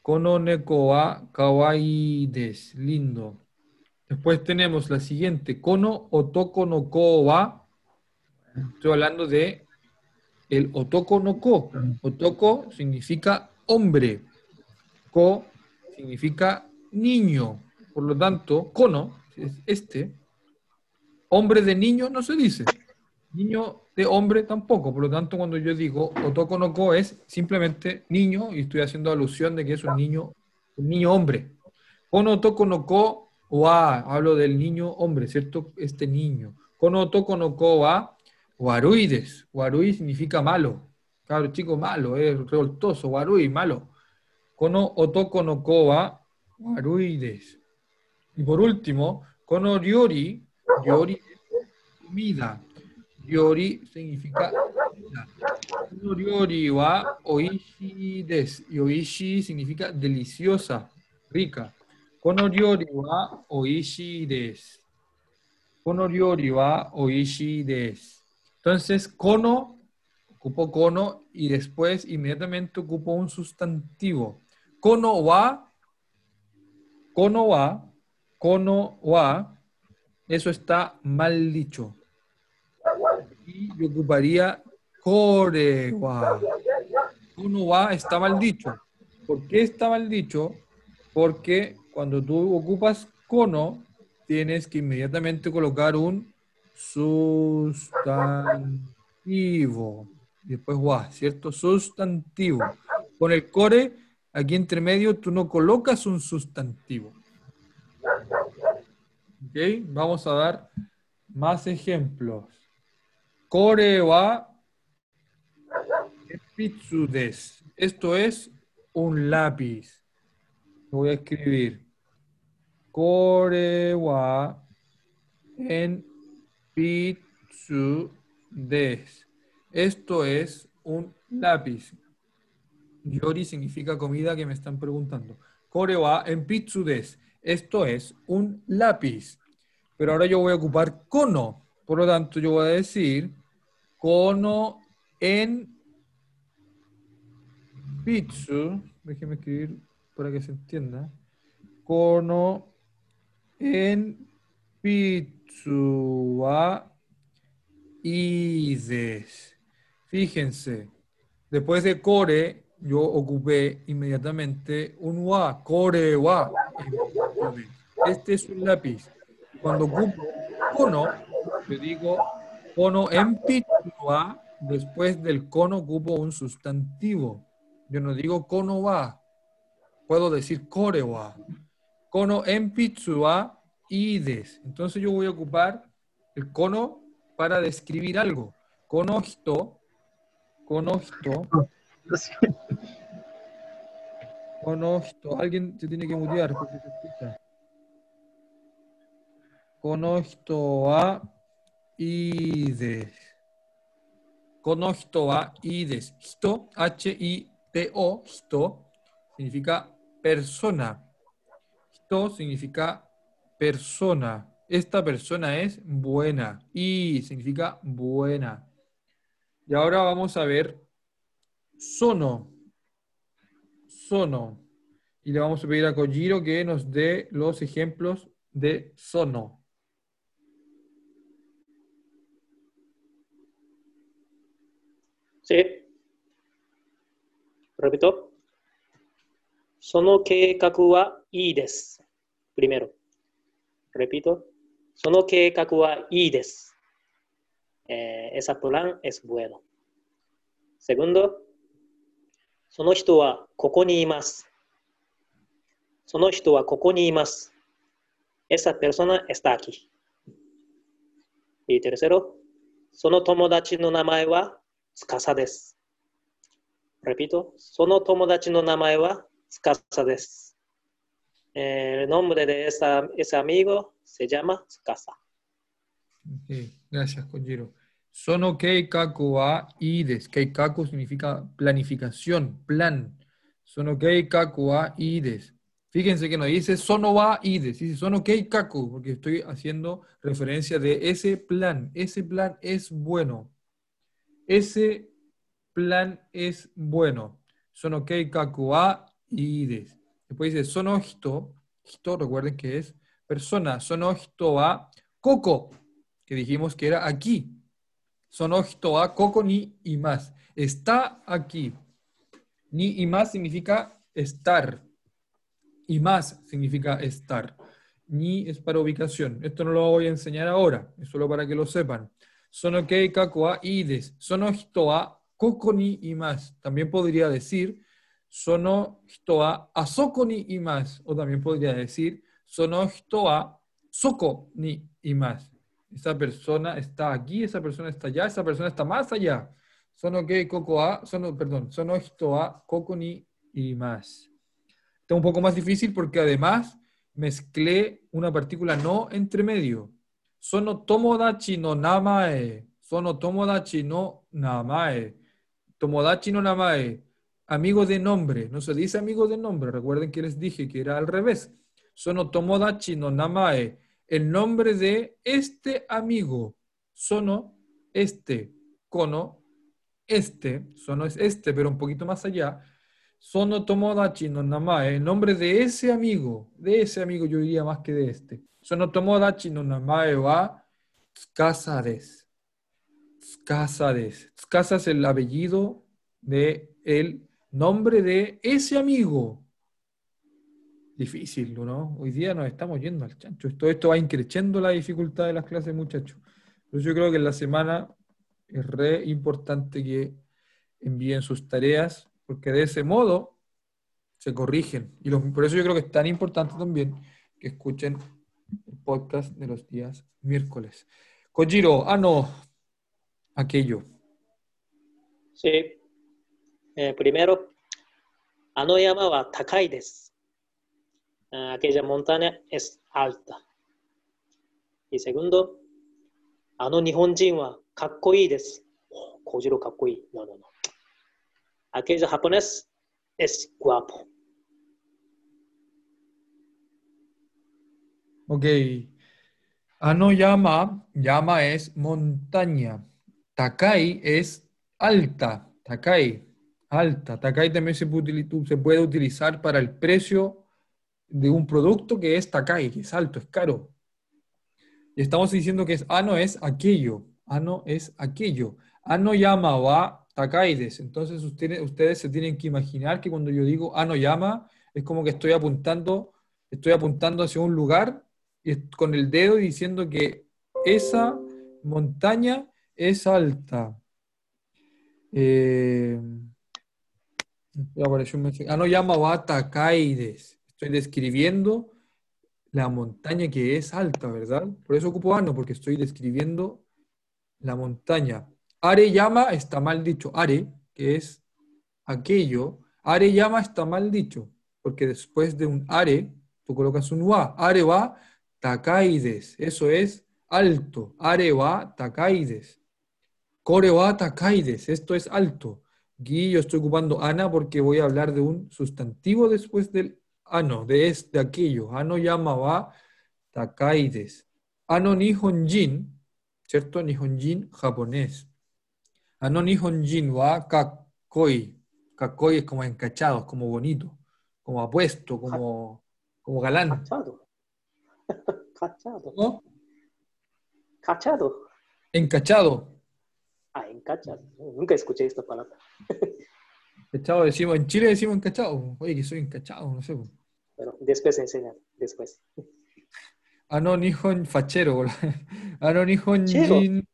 Kono wa kawaii desu. Lindo. Después tenemos la siguiente. Kono otoko no ko wa. Estoy hablando de el otoko no ko. Otoko significa hombre. Ko significa niño. Por lo tanto, kono es este. Hombre de niño no se dice. Niño hombre tampoco. Por lo tanto, cuando yo digo otoko no ko es simplemente niño y estoy haciendo alusión de que es un niño, un niño hombre. Kono otoko no ko wa, hablo del niño hombre, ¿cierto? Este niño. Kono otoko no ko wa waruides. Warui significa malo. Claro, chico malo, es revoltoso. Warui, malo. Kono otoko no ko wa waruides. Y por último, kono ryori, ryori comida. Ryori significa. Kono ryori wa oishi desu. Y significa deliciosa, rica. Kono ryori wa oishi desu. Kono ryori wa oishi desu. Entonces, kono, ocupo kono y después inmediatamente ocupo un sustantivo. Kono wa, kono wa, kono wa, eso está mal dicho. Yo ocuparía kore wa. Kono wa está mal dicho. ¿Por qué está mal dicho? Porque cuando tú ocupas kono, tienes que inmediatamente colocar un sustantivo. Después wa, ¿cierto? Sustantivo. Con el core, aquí entre medio, tú no colocas un sustantivo. ¿Ok? Vamos a dar más ejemplos. Kore wa desu. Esto es un lápiz. Voy a escribir. Kore wa en pitsu des. Esto es un lápiz. Yori significa comida que me están preguntando. Kore wa en pitsu des. Esto es un lápiz. Pero ahora yo voy a ocupar kono. Por lo tanto, yo voy a decir kono en pitsu. Déjeme escribir para que se entienda. Kono en pitsu wa ides. Fíjense, después de core, yo ocupé inmediatamente un wa, core wa. Este es un lápiz. Cuando ocupo kono, yo digo kono en pitsu wa, después del kono ocupo un sustantivo. Yo no digo kono wa, puedo decir core wa. Kono en pitsu wa ides. Entonces yo voy a ocupar el kono para describir algo. Kono hito, hito. Alguien se tiene que mutear porque se escucha. Kono hito wa ides. Kono hito wa ides. Hito, H-I-T-O, hito, significa persona. Hito significa persona. Esta persona es buena. Y significa buena. Y ahora vamos a ver sono. Sono. Y le vamos a pedir a Kojiro que nos dé los ejemplos de sono. しプロトその計画はいいです。プリメロ。Repito, その計画はいいです。えー、esa plan es bueno. その人はここにいます。その人はここにいます。エサペ persona está aquí. その友達の名前は司です。Repito, その友達の名前は Tsukasa desu. El nombre de esa, ese amigo se llama Tsukasa. Ok, gracias, Kojiro. Sono keikaku wa ii desu. Keikaku significa planificación, plan. Sono keikaku wa ii desu. Fíjense que no dice sono wa ii desu, dice sono keikaku, porque estoy haciendo referencia de ese plan. Ese plan es bueno. Ese plan es bueno. Sono keikaku wa ii desu. Después dice sono hito. Hito, recuerden que es persona. Sono hito wa koko, que dijimos que era aquí. Sono hito wa koko ni y más. Está aquí. Ni y más significa estar. Y más significa estar. Ni es para ubicación. Esto no lo voy a enseñar ahora, es solo para que lo sepan. Sono kei ii desu. Sono hito wa koko ni y más. También podría decir sono hito wa asoko ni y más. O también podría decir sono hito wa soko ni y más. Esa persona está aquí, esa persona está allá, esa persona está más allá. Sono kei koko wa, sono, perdón, sono hito wa koko ni y más. Está un poco más difícil porque además mezclé una partícula no entre medio. Sono tomodachi no namae. Sono tomodachi no namae. Tomodachi no namae. Amigo de nombre. No se dice amigo de nombre. Recuerden que les dije que era al revés. Sono tomodachi no namae. El nombre de este amigo. Sono este. Kono este. Sono es este, pero un poquito más allá. Sono tomodachi no namae. El nombre de ese amigo. De ese amigo yo diría más que de este. Sono tomodachi no namae wa tsukasa desu. Tsukasa desu. Tsukasa es el apellido de el nombre de ese amigo. Difícil, ¿no? Hoy día nos estamos yendo al chancho. Esto, esto va increciendo la dificultad de las clases, muchachos. Pero yo creo que en la semana es re importante que envíen sus tareas, porque de ese modo se corrigen. Y los- por eso yo creo que es tan importante también que escuchen podcast de los días miércoles. Kojiro, ah, no, aquello. Sí. Eh, primero, Anoyama wa takai desu. Ah, aquella montaña es alta. Y segundo, Ano nihonjin wa kakkoi desu. Oh, Kojiro kakkoi. No, no, no. Aquella japonés es guapo. Ok. Anoyama, yama es montaña. Takai es alta. Takai, alta. Takai también se puede, utilizar para el precio de un producto que es Takai, que es alto, es caro. Y estamos diciendo que es ano es aquello. Ano es aquello. Ano yama wa takaides. Entonces ustedes, ustedes se tienen que imaginar que cuando yo digo ano yama, es como que estoy apuntando, estoy apuntando hacia un lugar con el dedo y diciendo que esa montaña es alta. Eh, ya apareció un mensaje. Ano yama wa takaides. Estoy describiendo la montaña que es alta, ¿verdad? Por eso ocupo ano, porque estoy describiendo la montaña. Are llama está mal dicho. Are, que es aquello. Are llama está mal dicho, porque después de un are, tú colocas un wa. Are wa takaides. Eso es alto. Are wa takaides. Kore wa takaides. Esto es alto. Aquí yo estoy ocupando ana porque voy a hablar de un sustantivo después del ano, de, es, de aquello. Ano llama wa takaides. Ano nihonjin, ¿cierto? Nihonjin japonés. Ano nihonjin wa kakoi. Kakoi es como encachado, como bonito, como apuesto, como, como galán. <laughs> Cachado. ¿no? Cachado. Encachado. Ah, encachado. Nunca escuché esta palabra. <laughs> Encachado decimos, en Chile decimos encachado. Oye, que soy encachado, no sé. Pero después enseñan. Después. Ano nihon fachero. Ano <laughs> nihonjin.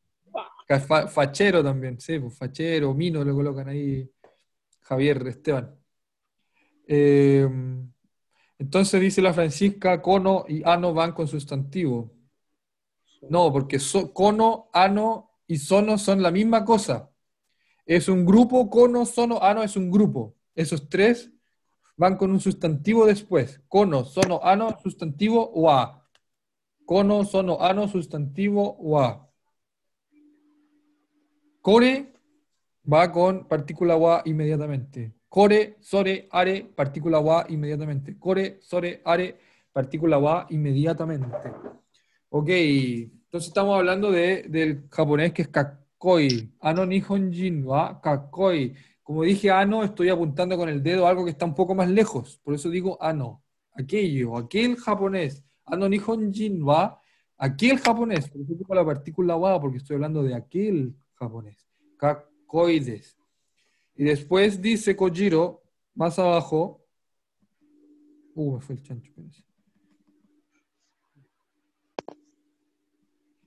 Ca- fa- Fachero también, sí, pues fachero, mino le colocan ahí Javier Esteban. Eh, entonces dice la Francisca, cono y ano van con sustantivo. No, porque so- cono, ano y sono son la misma cosa. Es un grupo, cono, sono, ano es un grupo. Esos tres van con un sustantivo después. Kono, sono, ano, sustantivo, wa. Kono, sono, ano, sustantivo, wa. Kore va con partícula wa inmediatamente. Kore, sore, are, partícula wa inmediatamente. Kore, sore, are, partícula wa inmediatamente. Ok, entonces estamos hablando de, del japonés que es kakoi. Ano nihonjin wa kakoi. Como dije ano, estoy apuntando con el dedo a algo que está un poco más lejos. Por eso digo ano. Aquello, aquel japonés. Ano nihonjin wa aquel japonés. Por eso digo la partícula wa porque estoy hablando de aquel japonés. Kakoides. Y después dice Kojiro, más abajo. Uh, me fue el chancho, parece.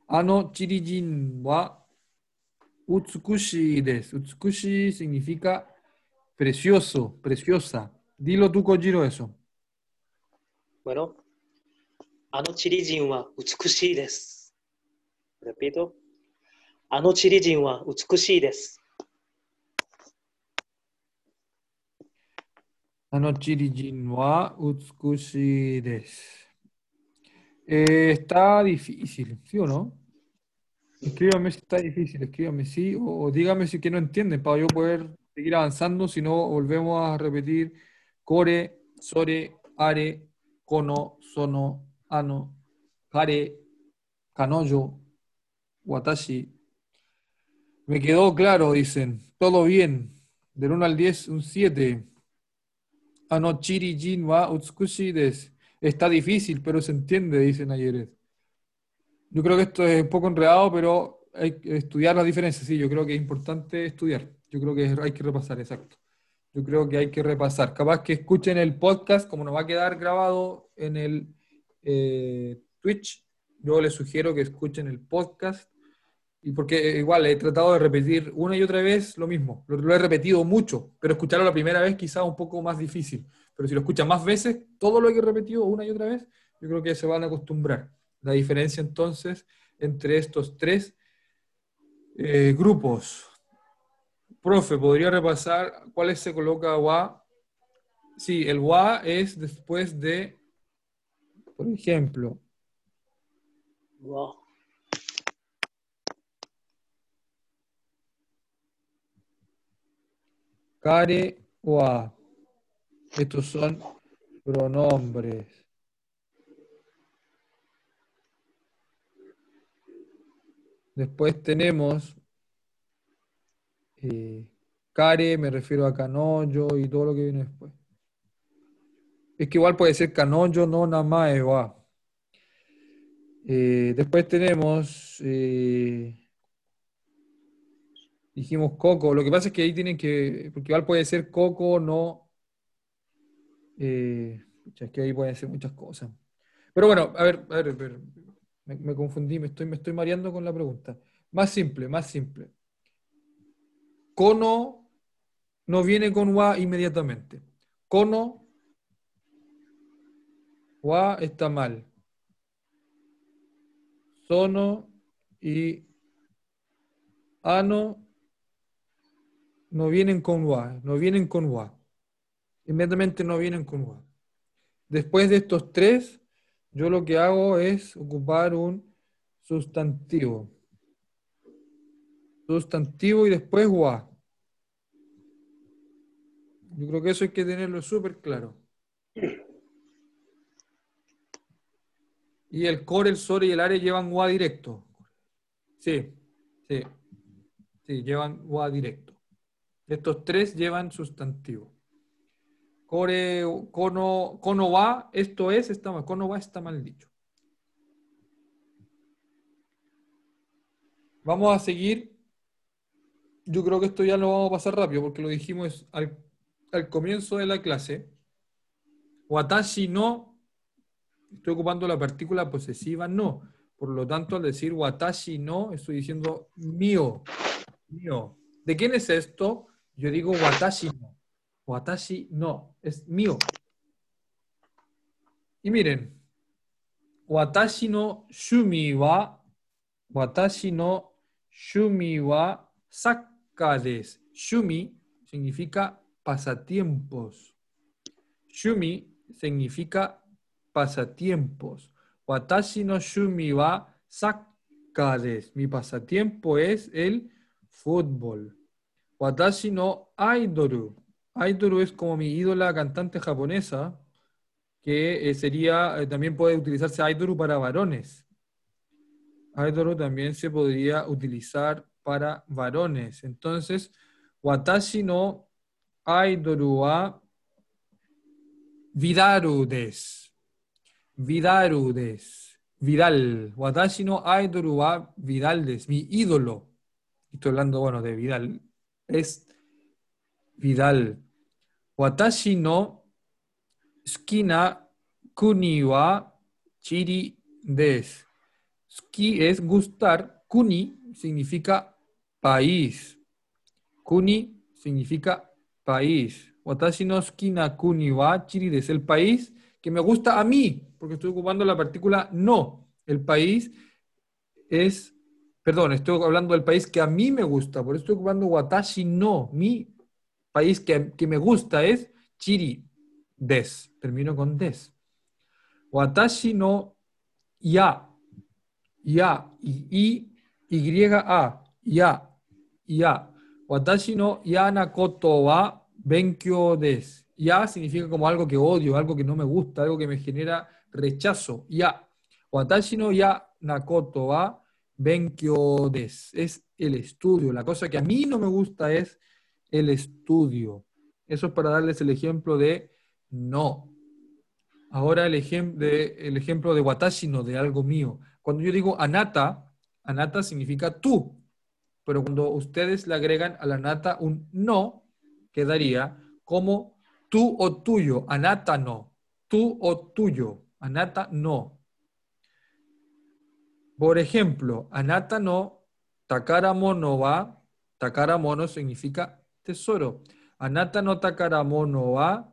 Ano ah, chirijin wa utsukushi des. Utsukushi significa precioso, preciosa. Dilo tú, Kojiro, eso. Bueno, ano chirijin wa utsukushi des. Repito. Ano chirijin wa utsukushi des. Eh, está difícil, ¿sí o no? Escríbame si está difícil, escríbame sí, o, dígame si que no entienden para yo poder seguir avanzando, si no volvemos a repetir core, sore, are, kono, sono, ano, hare, kanoyo, watashi. Me quedó claro, dicen, todo bien, del 1 al 10, un 7. Jin wa utsukushi desu. Está difícil, pero se entiende, dicen ayer. Yo creo que esto es un poco enredado, pero hay que estudiar las diferencias. Sí, yo creo que es importante estudiar. Yo creo que hay que repasar, exacto. Yo creo que hay que repasar. Capaz que escuchen el podcast, como nos va a quedar grabado en el eh, Twitch, yo les sugiero que escuchen el podcast. Y porque igual he tratado de repetir una y otra vez lo mismo. Lo, he repetido mucho, pero escucharlo la primera vez quizás un poco más difícil. Pero si lo escuchan más veces, todo lo que he repetido una y otra vez, yo creo que se van a acostumbrar. La diferencia entonces entre estos tres eh, grupos. Profe, ¿podría repasar cuáles se coloca wa? Sí, el wa es después de, por ejemplo, うわ care wa. Estos son pronombres. Después tenemos eh, me refiero a canoyo y todo lo que viene después. Es que igual puede ser canoyo, no namae wa. Eh, después tenemos, eh, dijimos coco. Lo que pasa es que ahí tienen que, porque igual puede ser coco, no. Eh, es que ahí pueden ser muchas cosas. Pero bueno, a ver, a ver, a ver, me, me confundí, me estoy, me estoy mareando con la pregunta. Más simple, más simple. Cono no viene con wa inmediatamente. Cono, wa está mal. Sono y ano no vienen con wa, no vienen con wa. Inmediatamente no vienen con wa. Después de estos tres, yo lo que hago es ocupar un sustantivo. Sustantivo y después wa. Yo creo que eso hay que tenerlo súper claro. Y el core, el sore y el are llevan wa directo. Sí, sí. Sí, llevan wa directo. Estos tres llevan sustantivo. Core, cono, va, esto es, está mal. Cono va está mal dicho. Vamos a seguir. Yo creo que esto ya lo vamos a pasar rápido porque lo dijimos al, al comienzo de la clase. Watashi no, estoy ocupando la partícula posesiva no. Por lo tanto, al decir watashi no, estoy diciendo mío. Mío. ¿De quién es esto? Yo digo watashi no. Watashi no, es mío. Y miren, watashi no shumi wa, watashi no shumi wa sakka desu. Shumi significa pasatiempos. Shumi significa pasatiempos. Watashi no shumi wa sakkar desu. Mi pasatiempo es el fútbol. Watashi no aidoru. Aidoru es como mi ídola cantante japonesa, que eh, sería, eh, también puede utilizarse aidoru para varones. Aidoru también se podría utilizar para varones. Entonces, watashi no aidoru wa vidaru desu. Vidaru desu. Vidal. Watashi no aidoru wa Vidal desu. Mi ídolo. Estoy hablando, bueno, de Vidal. Es Vidal. Watashi no suki na kuni wa chiri desu. Suki es gustar. Kuni significa país. Kuni significa país. Watashi no suki na kuni wa chiri desu. El país que me gusta a mí, porque estoy ocupando la partícula no. El país es, perdón, estoy hablando del país que a mí me gusta, por eso estoy ocupando watashi no. Mi país que, que me gusta es chiri des. Termino con des. Watashi no ya. Ya. Y, y, a. Ya. Ya. Watashi no ya na koto wa benkyou desu. Ya significa como algo que odio, algo que no me gusta, algo que me genera rechazo. Ya. Watashi no ya nakoto wa benkyou desu. Es el estudio. La cosa que a mí no me gusta es el estudio. Eso es para darles el ejemplo de no. Ahora el, el ejemplo de watashi no, de algo mío. Cuando yo digo anata, anata significa tú. Pero cuando ustedes le agregan a la nata un no, quedaría como tú o tuyo, anata no, tú o tuyo, anata no. Por ejemplo, anata no, takara mono wa, takara mono significa tesoro. Anata no takara mono wa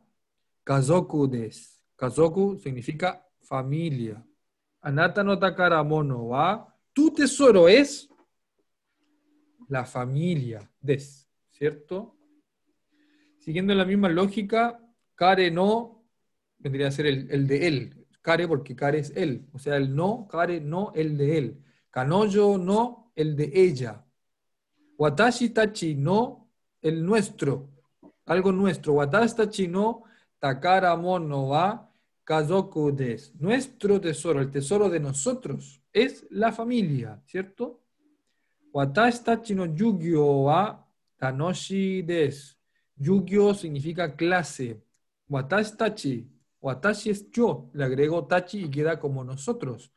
kazoku desu. Kazoku significa familia. Anata no takara mono wa, tu tesoro es la familia des, ¿cierto? Siguiendo la misma lógica, Kare no vendría a ser el, el, de él. Kare porque Kare es él. O sea, el no, Kare no, el de él. Kanoyo no, el de ella. Watashi tachi no, el nuestro. Algo nuestro. Watashi tachi no, takara mono wa kazoku des. Nuestro tesoro, el tesoro de nosotros, es la familia, ¿cierto? Watashi tachi no yugyo wa tanoshi desu. Yugyo significa clase. Watashi tachi. Watashi es yo. Le agrego tachi y queda como nosotros.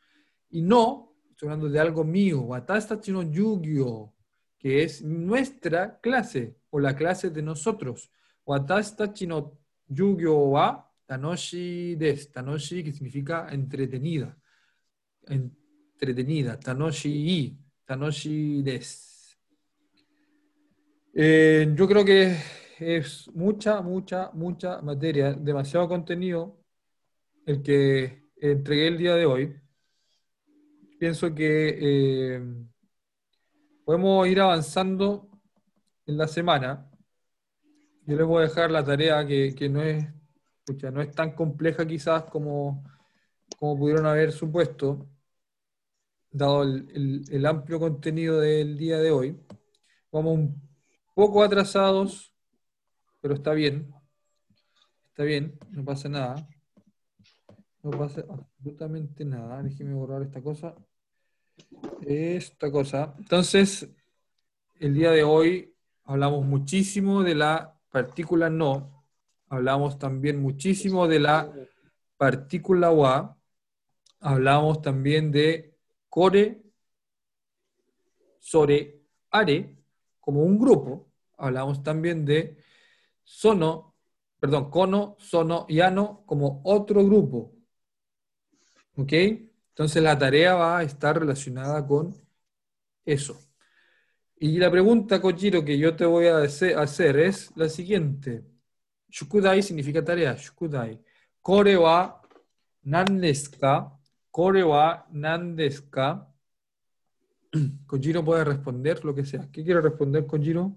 Y no, estoy hablando de algo mío. Watashi no yugyo, que es nuestra clase o la clase de nosotros. Watashi no yugyo wa tanoshi desu. Tanoshi que significa entretenida. Entretenida. Tanoshi i. Tanoshi desu. Eh, yo creo que es mucha, mucha, mucha materia, demasiado contenido el que entregué el día de hoy. Pienso que eh, podemos ir avanzando en la semana. Yo les voy a dejar la tarea que, que no, es, no es tan compleja quizás como, como pudieron haber supuesto, dado el, el, el amplio contenido del día de hoy. Vamos un poco atrasados pero está bien. Está bien, no pasa nada. No pasa absolutamente nada. Déjeme borrar esta cosa. Esta cosa. Entonces, el día de hoy hablamos muchísimo de la partícula no. Hablamos también muchísimo de la partícula wa. Hablamos también de core, sore, are, como un grupo. Hablamos también de sono, perdón, cono, sono y ano como otro grupo. ¿Ok? Entonces la tarea va a estar relacionada con eso. Y la pregunta, Kojiro, que yo te voy a hacer es la siguiente. Shukudai significa tarea. Shukudai. Kore wa nan desu? Kore wa? Kojiro <clears throat> puede responder lo que sea. ¿Qué quiere responder Kojiro?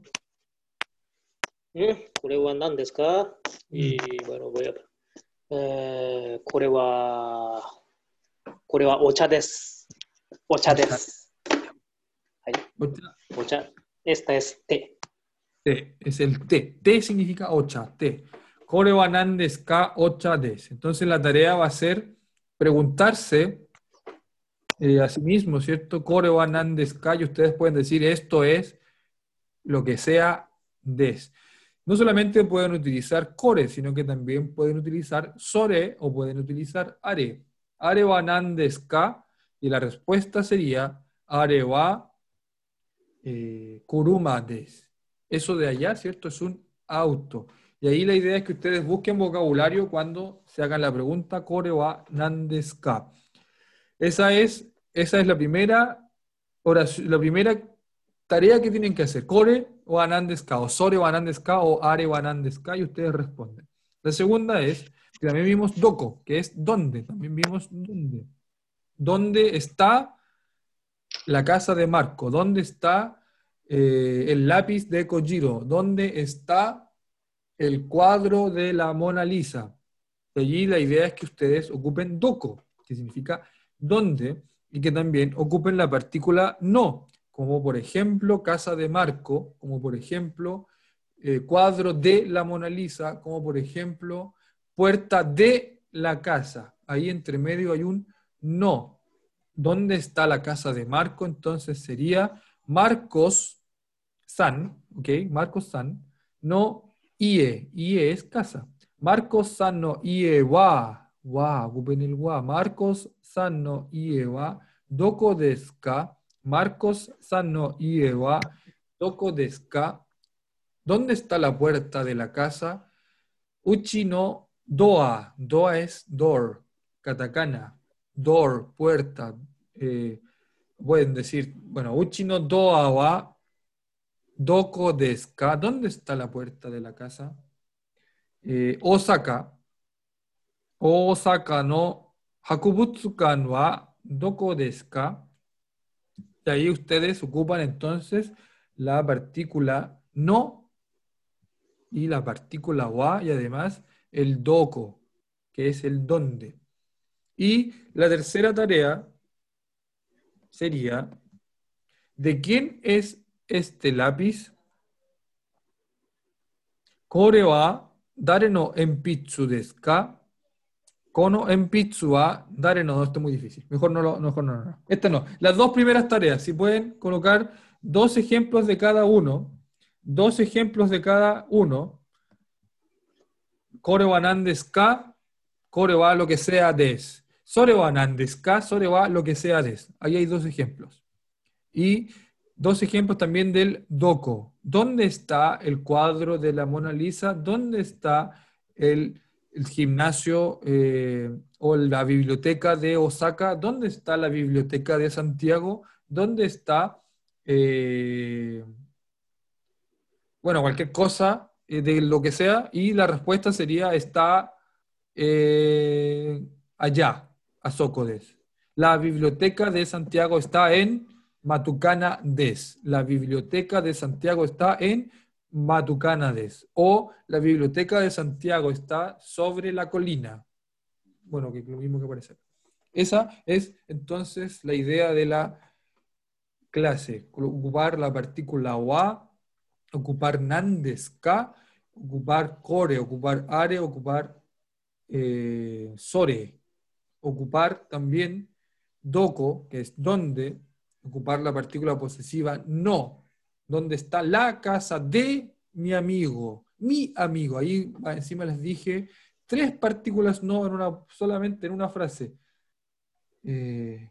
Mm, Kore wa nan desu ka? Mm. Y bueno, voy a... Eh, wa... これはお茶です。お茶です。はい。 Ocha, お茶。Esta es té. té, es el té. Té significa ocha, té. Kore wa nan desu ka ocha desu. Entonces la tarea va a ser preguntarse eh, a sí mismo, ¿cierto? Kore wa nan desu ka, y ustedes pueden decir esto es lo que sea des. No solamente pueden utilizar core, sino que también pueden utilizar sore o pueden utilizar are. Are wa nan desu ka, y la respuesta sería are wa eh. Eso de allá, ¿cierto? Es un auto. Y ahí la idea es que ustedes busquen vocabulario cuando se hagan la pregunta kore wa nan desu ka. Esa es, esa es la primera oración, la primera tarea que tienen que hacer. Kore o nan desu ka, o sore o nan desu ka, o are o nan desu ka, y ustedes responden. La segunda es, también vimos doko, que es dónde. También vimos dónde. ¿Dónde está la casa de Marco? ¿Dónde está eh, el lápiz de Kojiro? ¿Dónde está el cuadro de la Mona Lisa? De allí la idea es que ustedes ocupen doko, que significa dónde, y que también ocupen la partícula no, como por ejemplo casa de Marco, como por ejemplo eh, cuadro de la Mona Lisa, como por ejemplo puerta de la casa. Ahí entre medio hay un no. ¿Dónde está la casa de Marco? Entonces sería Marcos San, ¿ok? Marcos San, no IE. IE es casa. Marcos San no IE wa. Wa, el wa. Marcos San no IE wa. Marcos San no IE wa. ¿Dónde está la puerta de la casa? Uchi no doa. Doa es door. Katakana. Door, puerta. eh, pueden decir, bueno, Uchi no doa wa doko desu ka? ¿Dónde está la puerta de la casa? Eh, Osaka. Osaka no hakubutsukan wa doko desu ka? Y ahí ustedes ocupan entonces la partícula no y la partícula wa y además el doko, que es el dónde. Y la tercera tarea sería, ¿de quién es este lápiz? Kore wa dare no enpitsu desu ka? Kono enpitsu wa esto es muy difícil. Mejor no lo, mejor no. Esta no. Las dos primeras tareas, si pueden colocar dos ejemplos de cada uno, dos ejemplos de cada uno. Kore wa wa lo que sea des. Sore wa ka? Sore lo que sea des. Ahí hay dos ejemplos. Y dos ejemplos también del doko. ¿Dónde está el cuadro de la Mona Lisa? ¿Dónde está el, el gimnasio eh, o la biblioteca de Osaka? ¿Dónde está la biblioteca de Santiago? ¿Dónde está, eh, bueno, cualquier cosa eh, de lo que sea? Y la respuesta sería, está eh, allá, a Socodes. La biblioteca de Santiago está en Matucana Des. La biblioteca de Santiago está en Matucana Des. O la biblioteca de Santiago está sobre la colina. Bueno, que lo mismo que parece. Esa es entonces la idea de la clase. Ocupar la partícula wa, ocupar nandes ka, ocupar core, ocupar are, ocupar eh, sore, ocupar también doko, que es donde, ocupar la partícula posesiva no, donde está la casa de mi amigo, mi amigo. Ahí encima les dije tres partículas no en una, solamente en una frase. Eh,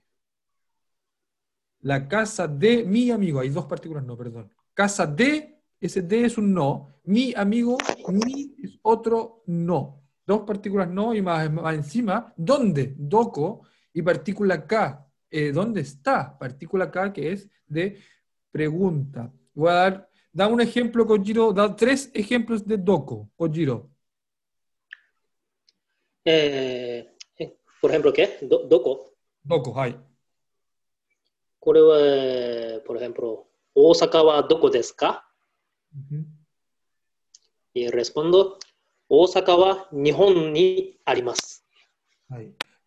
la casa de mi amigo, hay dos partículas no, perdón. Casa de, ese de es un no, mi amigo, mi es otro no. Dos partículas no y más, más encima, ¿dónde? Doko y partícula K. Eh, ¿Dónde está? Partícula K que es de pregunta. Voy a dar, da un ejemplo, Kojiro, da tres ejemplos de Doko, Kojiro. えーえpor ejemplo, ¿qué? Do- ¿Doko? Doko, hay. これは、えー por ejemplo, 大阪はどこですか Uh -huh. Y respondo, Osaka wa Nihon ni arimasu.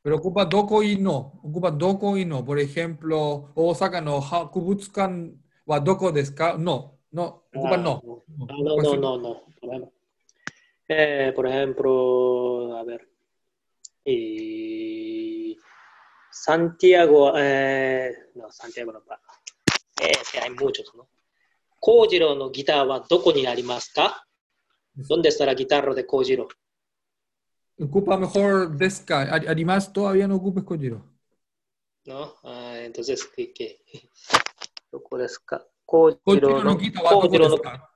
Pero ocupa doko y no, ocupa doko y no. Por ejemplo, Osaka no Hakubutsukan wa doko desu ka? No, no, ocupa ah, no. No, no, pues no, no. no, no. Eh, por ejemplo, a ver. Y Santiago, eh, no, Santiago no, es que hay muchos, ¿no? Kojiro no guitarra wa doko ni arimasu ka? ¿Dónde está la guitarra de Kojiro? Ocupa mejor deska. Ari- Arimas todavía no ocupa Kojiro. ¿No? Ah, entonces, ¿qué? qué? ¿Doko desu ka? Kojiro Kojiro no, no quita wa doko Kojiro desu no, ka?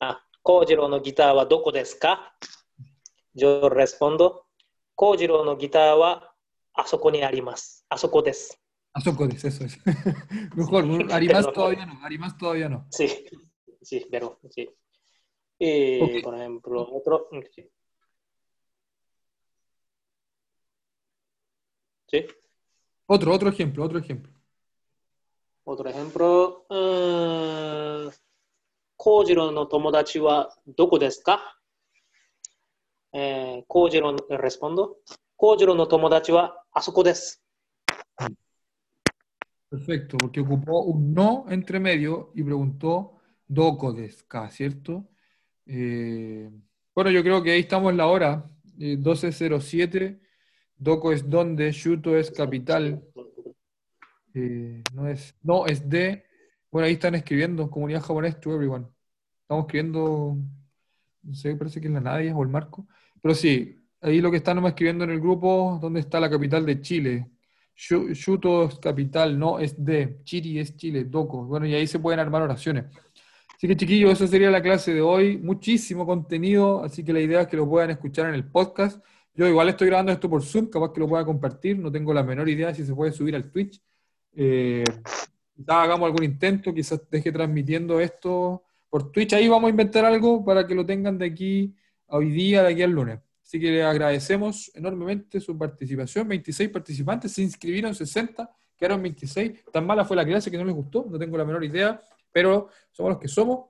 ah, Kojiro no guitarra wa doko desu ka? Yo respondo, Kojiro no guitarra wa asoko ni arimasu. Asoko desu, eso es. <laughs> Mejor. <laughs> Arimas todavía no. Arimas todavía no. Sí, sí, pero sí. Y, Ok. por ejemplo, otro. Sí. Sí, Otro, otro ejemplo, otro ejemplo. otro ejemplo. Uh, Kojiro no tomodachi wa doko desu ka? Eh, Kojiro, eh, respondo. Kojiro no tomodachi wa asoko desu. Perfecto, porque ocupó un no entre medio y preguntó doko desu ka, ¿cierto? Eh, bueno, yo creo que ahí estamos en la hora. Eh, 12.07. Doko es donde, Shuto es capital. Eh, no es, no, es de. Bueno, ahí están escribiendo, comunidad japonés to everyone. Estamos escribiendo, no sé, parece que es la Nadia o el Marco. Pero sí, ahí lo que están escribiendo en el grupo, ¿dónde está la capital de Chile? Shu- Shuto es capital, no es de. Chiri es Chile, Doko. Bueno, y ahí se pueden armar oraciones. Así que chiquillos, esa sería la clase de hoy. Muchísimo contenido, así que la idea es que lo puedan escuchar en el podcast. Yo igual estoy grabando esto por Zoom, capaz que lo pueda compartir, no tengo la menor idea si se puede subir al Twitch. Eh, quizás hagamos algún intento, quizás deje transmitiendo esto por Twitch. Ahí vamos a inventar algo para que lo tengan de aquí a hoy día, de aquí al lunes. Así que les agradecemos enormemente su participación. 26 participantes, se inscribieron 60, quedaron 26. Tan mala fue la clase que no les gustó, no tengo la menor idea, pero somos los que somos.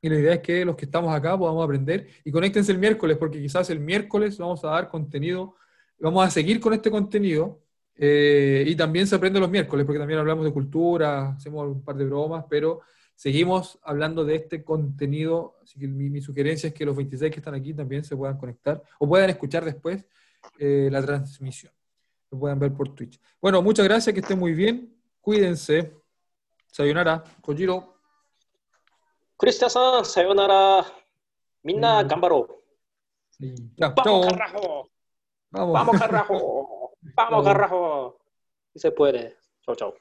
Y la idea es que los que estamos acá podamos aprender y conéctense el miércoles, porque quizás el miércoles vamos a dar contenido, vamos a seguir con este contenido eh, y también se aprende los miércoles, porque también hablamos de cultura, hacemos un par de bromas, pero Seguimos hablando de este contenido, así que mi, sugerencia es que los 26 que están aquí también se puedan conectar o puedan escuchar después eh, la transmisión. Lo puedan ver por Twitch. Bueno, muchas gracias, que estén muy bien. Cuídense. Sayonara, Kojiro. Cristian, sayonara. Minna, mm. gambaro. Sí. Vamos, Vamos. <laughs> Vamos. Vamos. Si se puede. Chao, chao.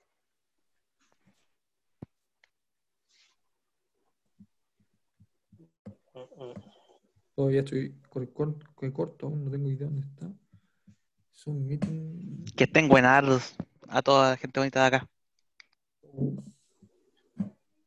Todavía estoy cor- que corto, aún no tengo idea dónde está. Zoom meeting. Que estén buenardos a toda la gente bonita de acá. Oh.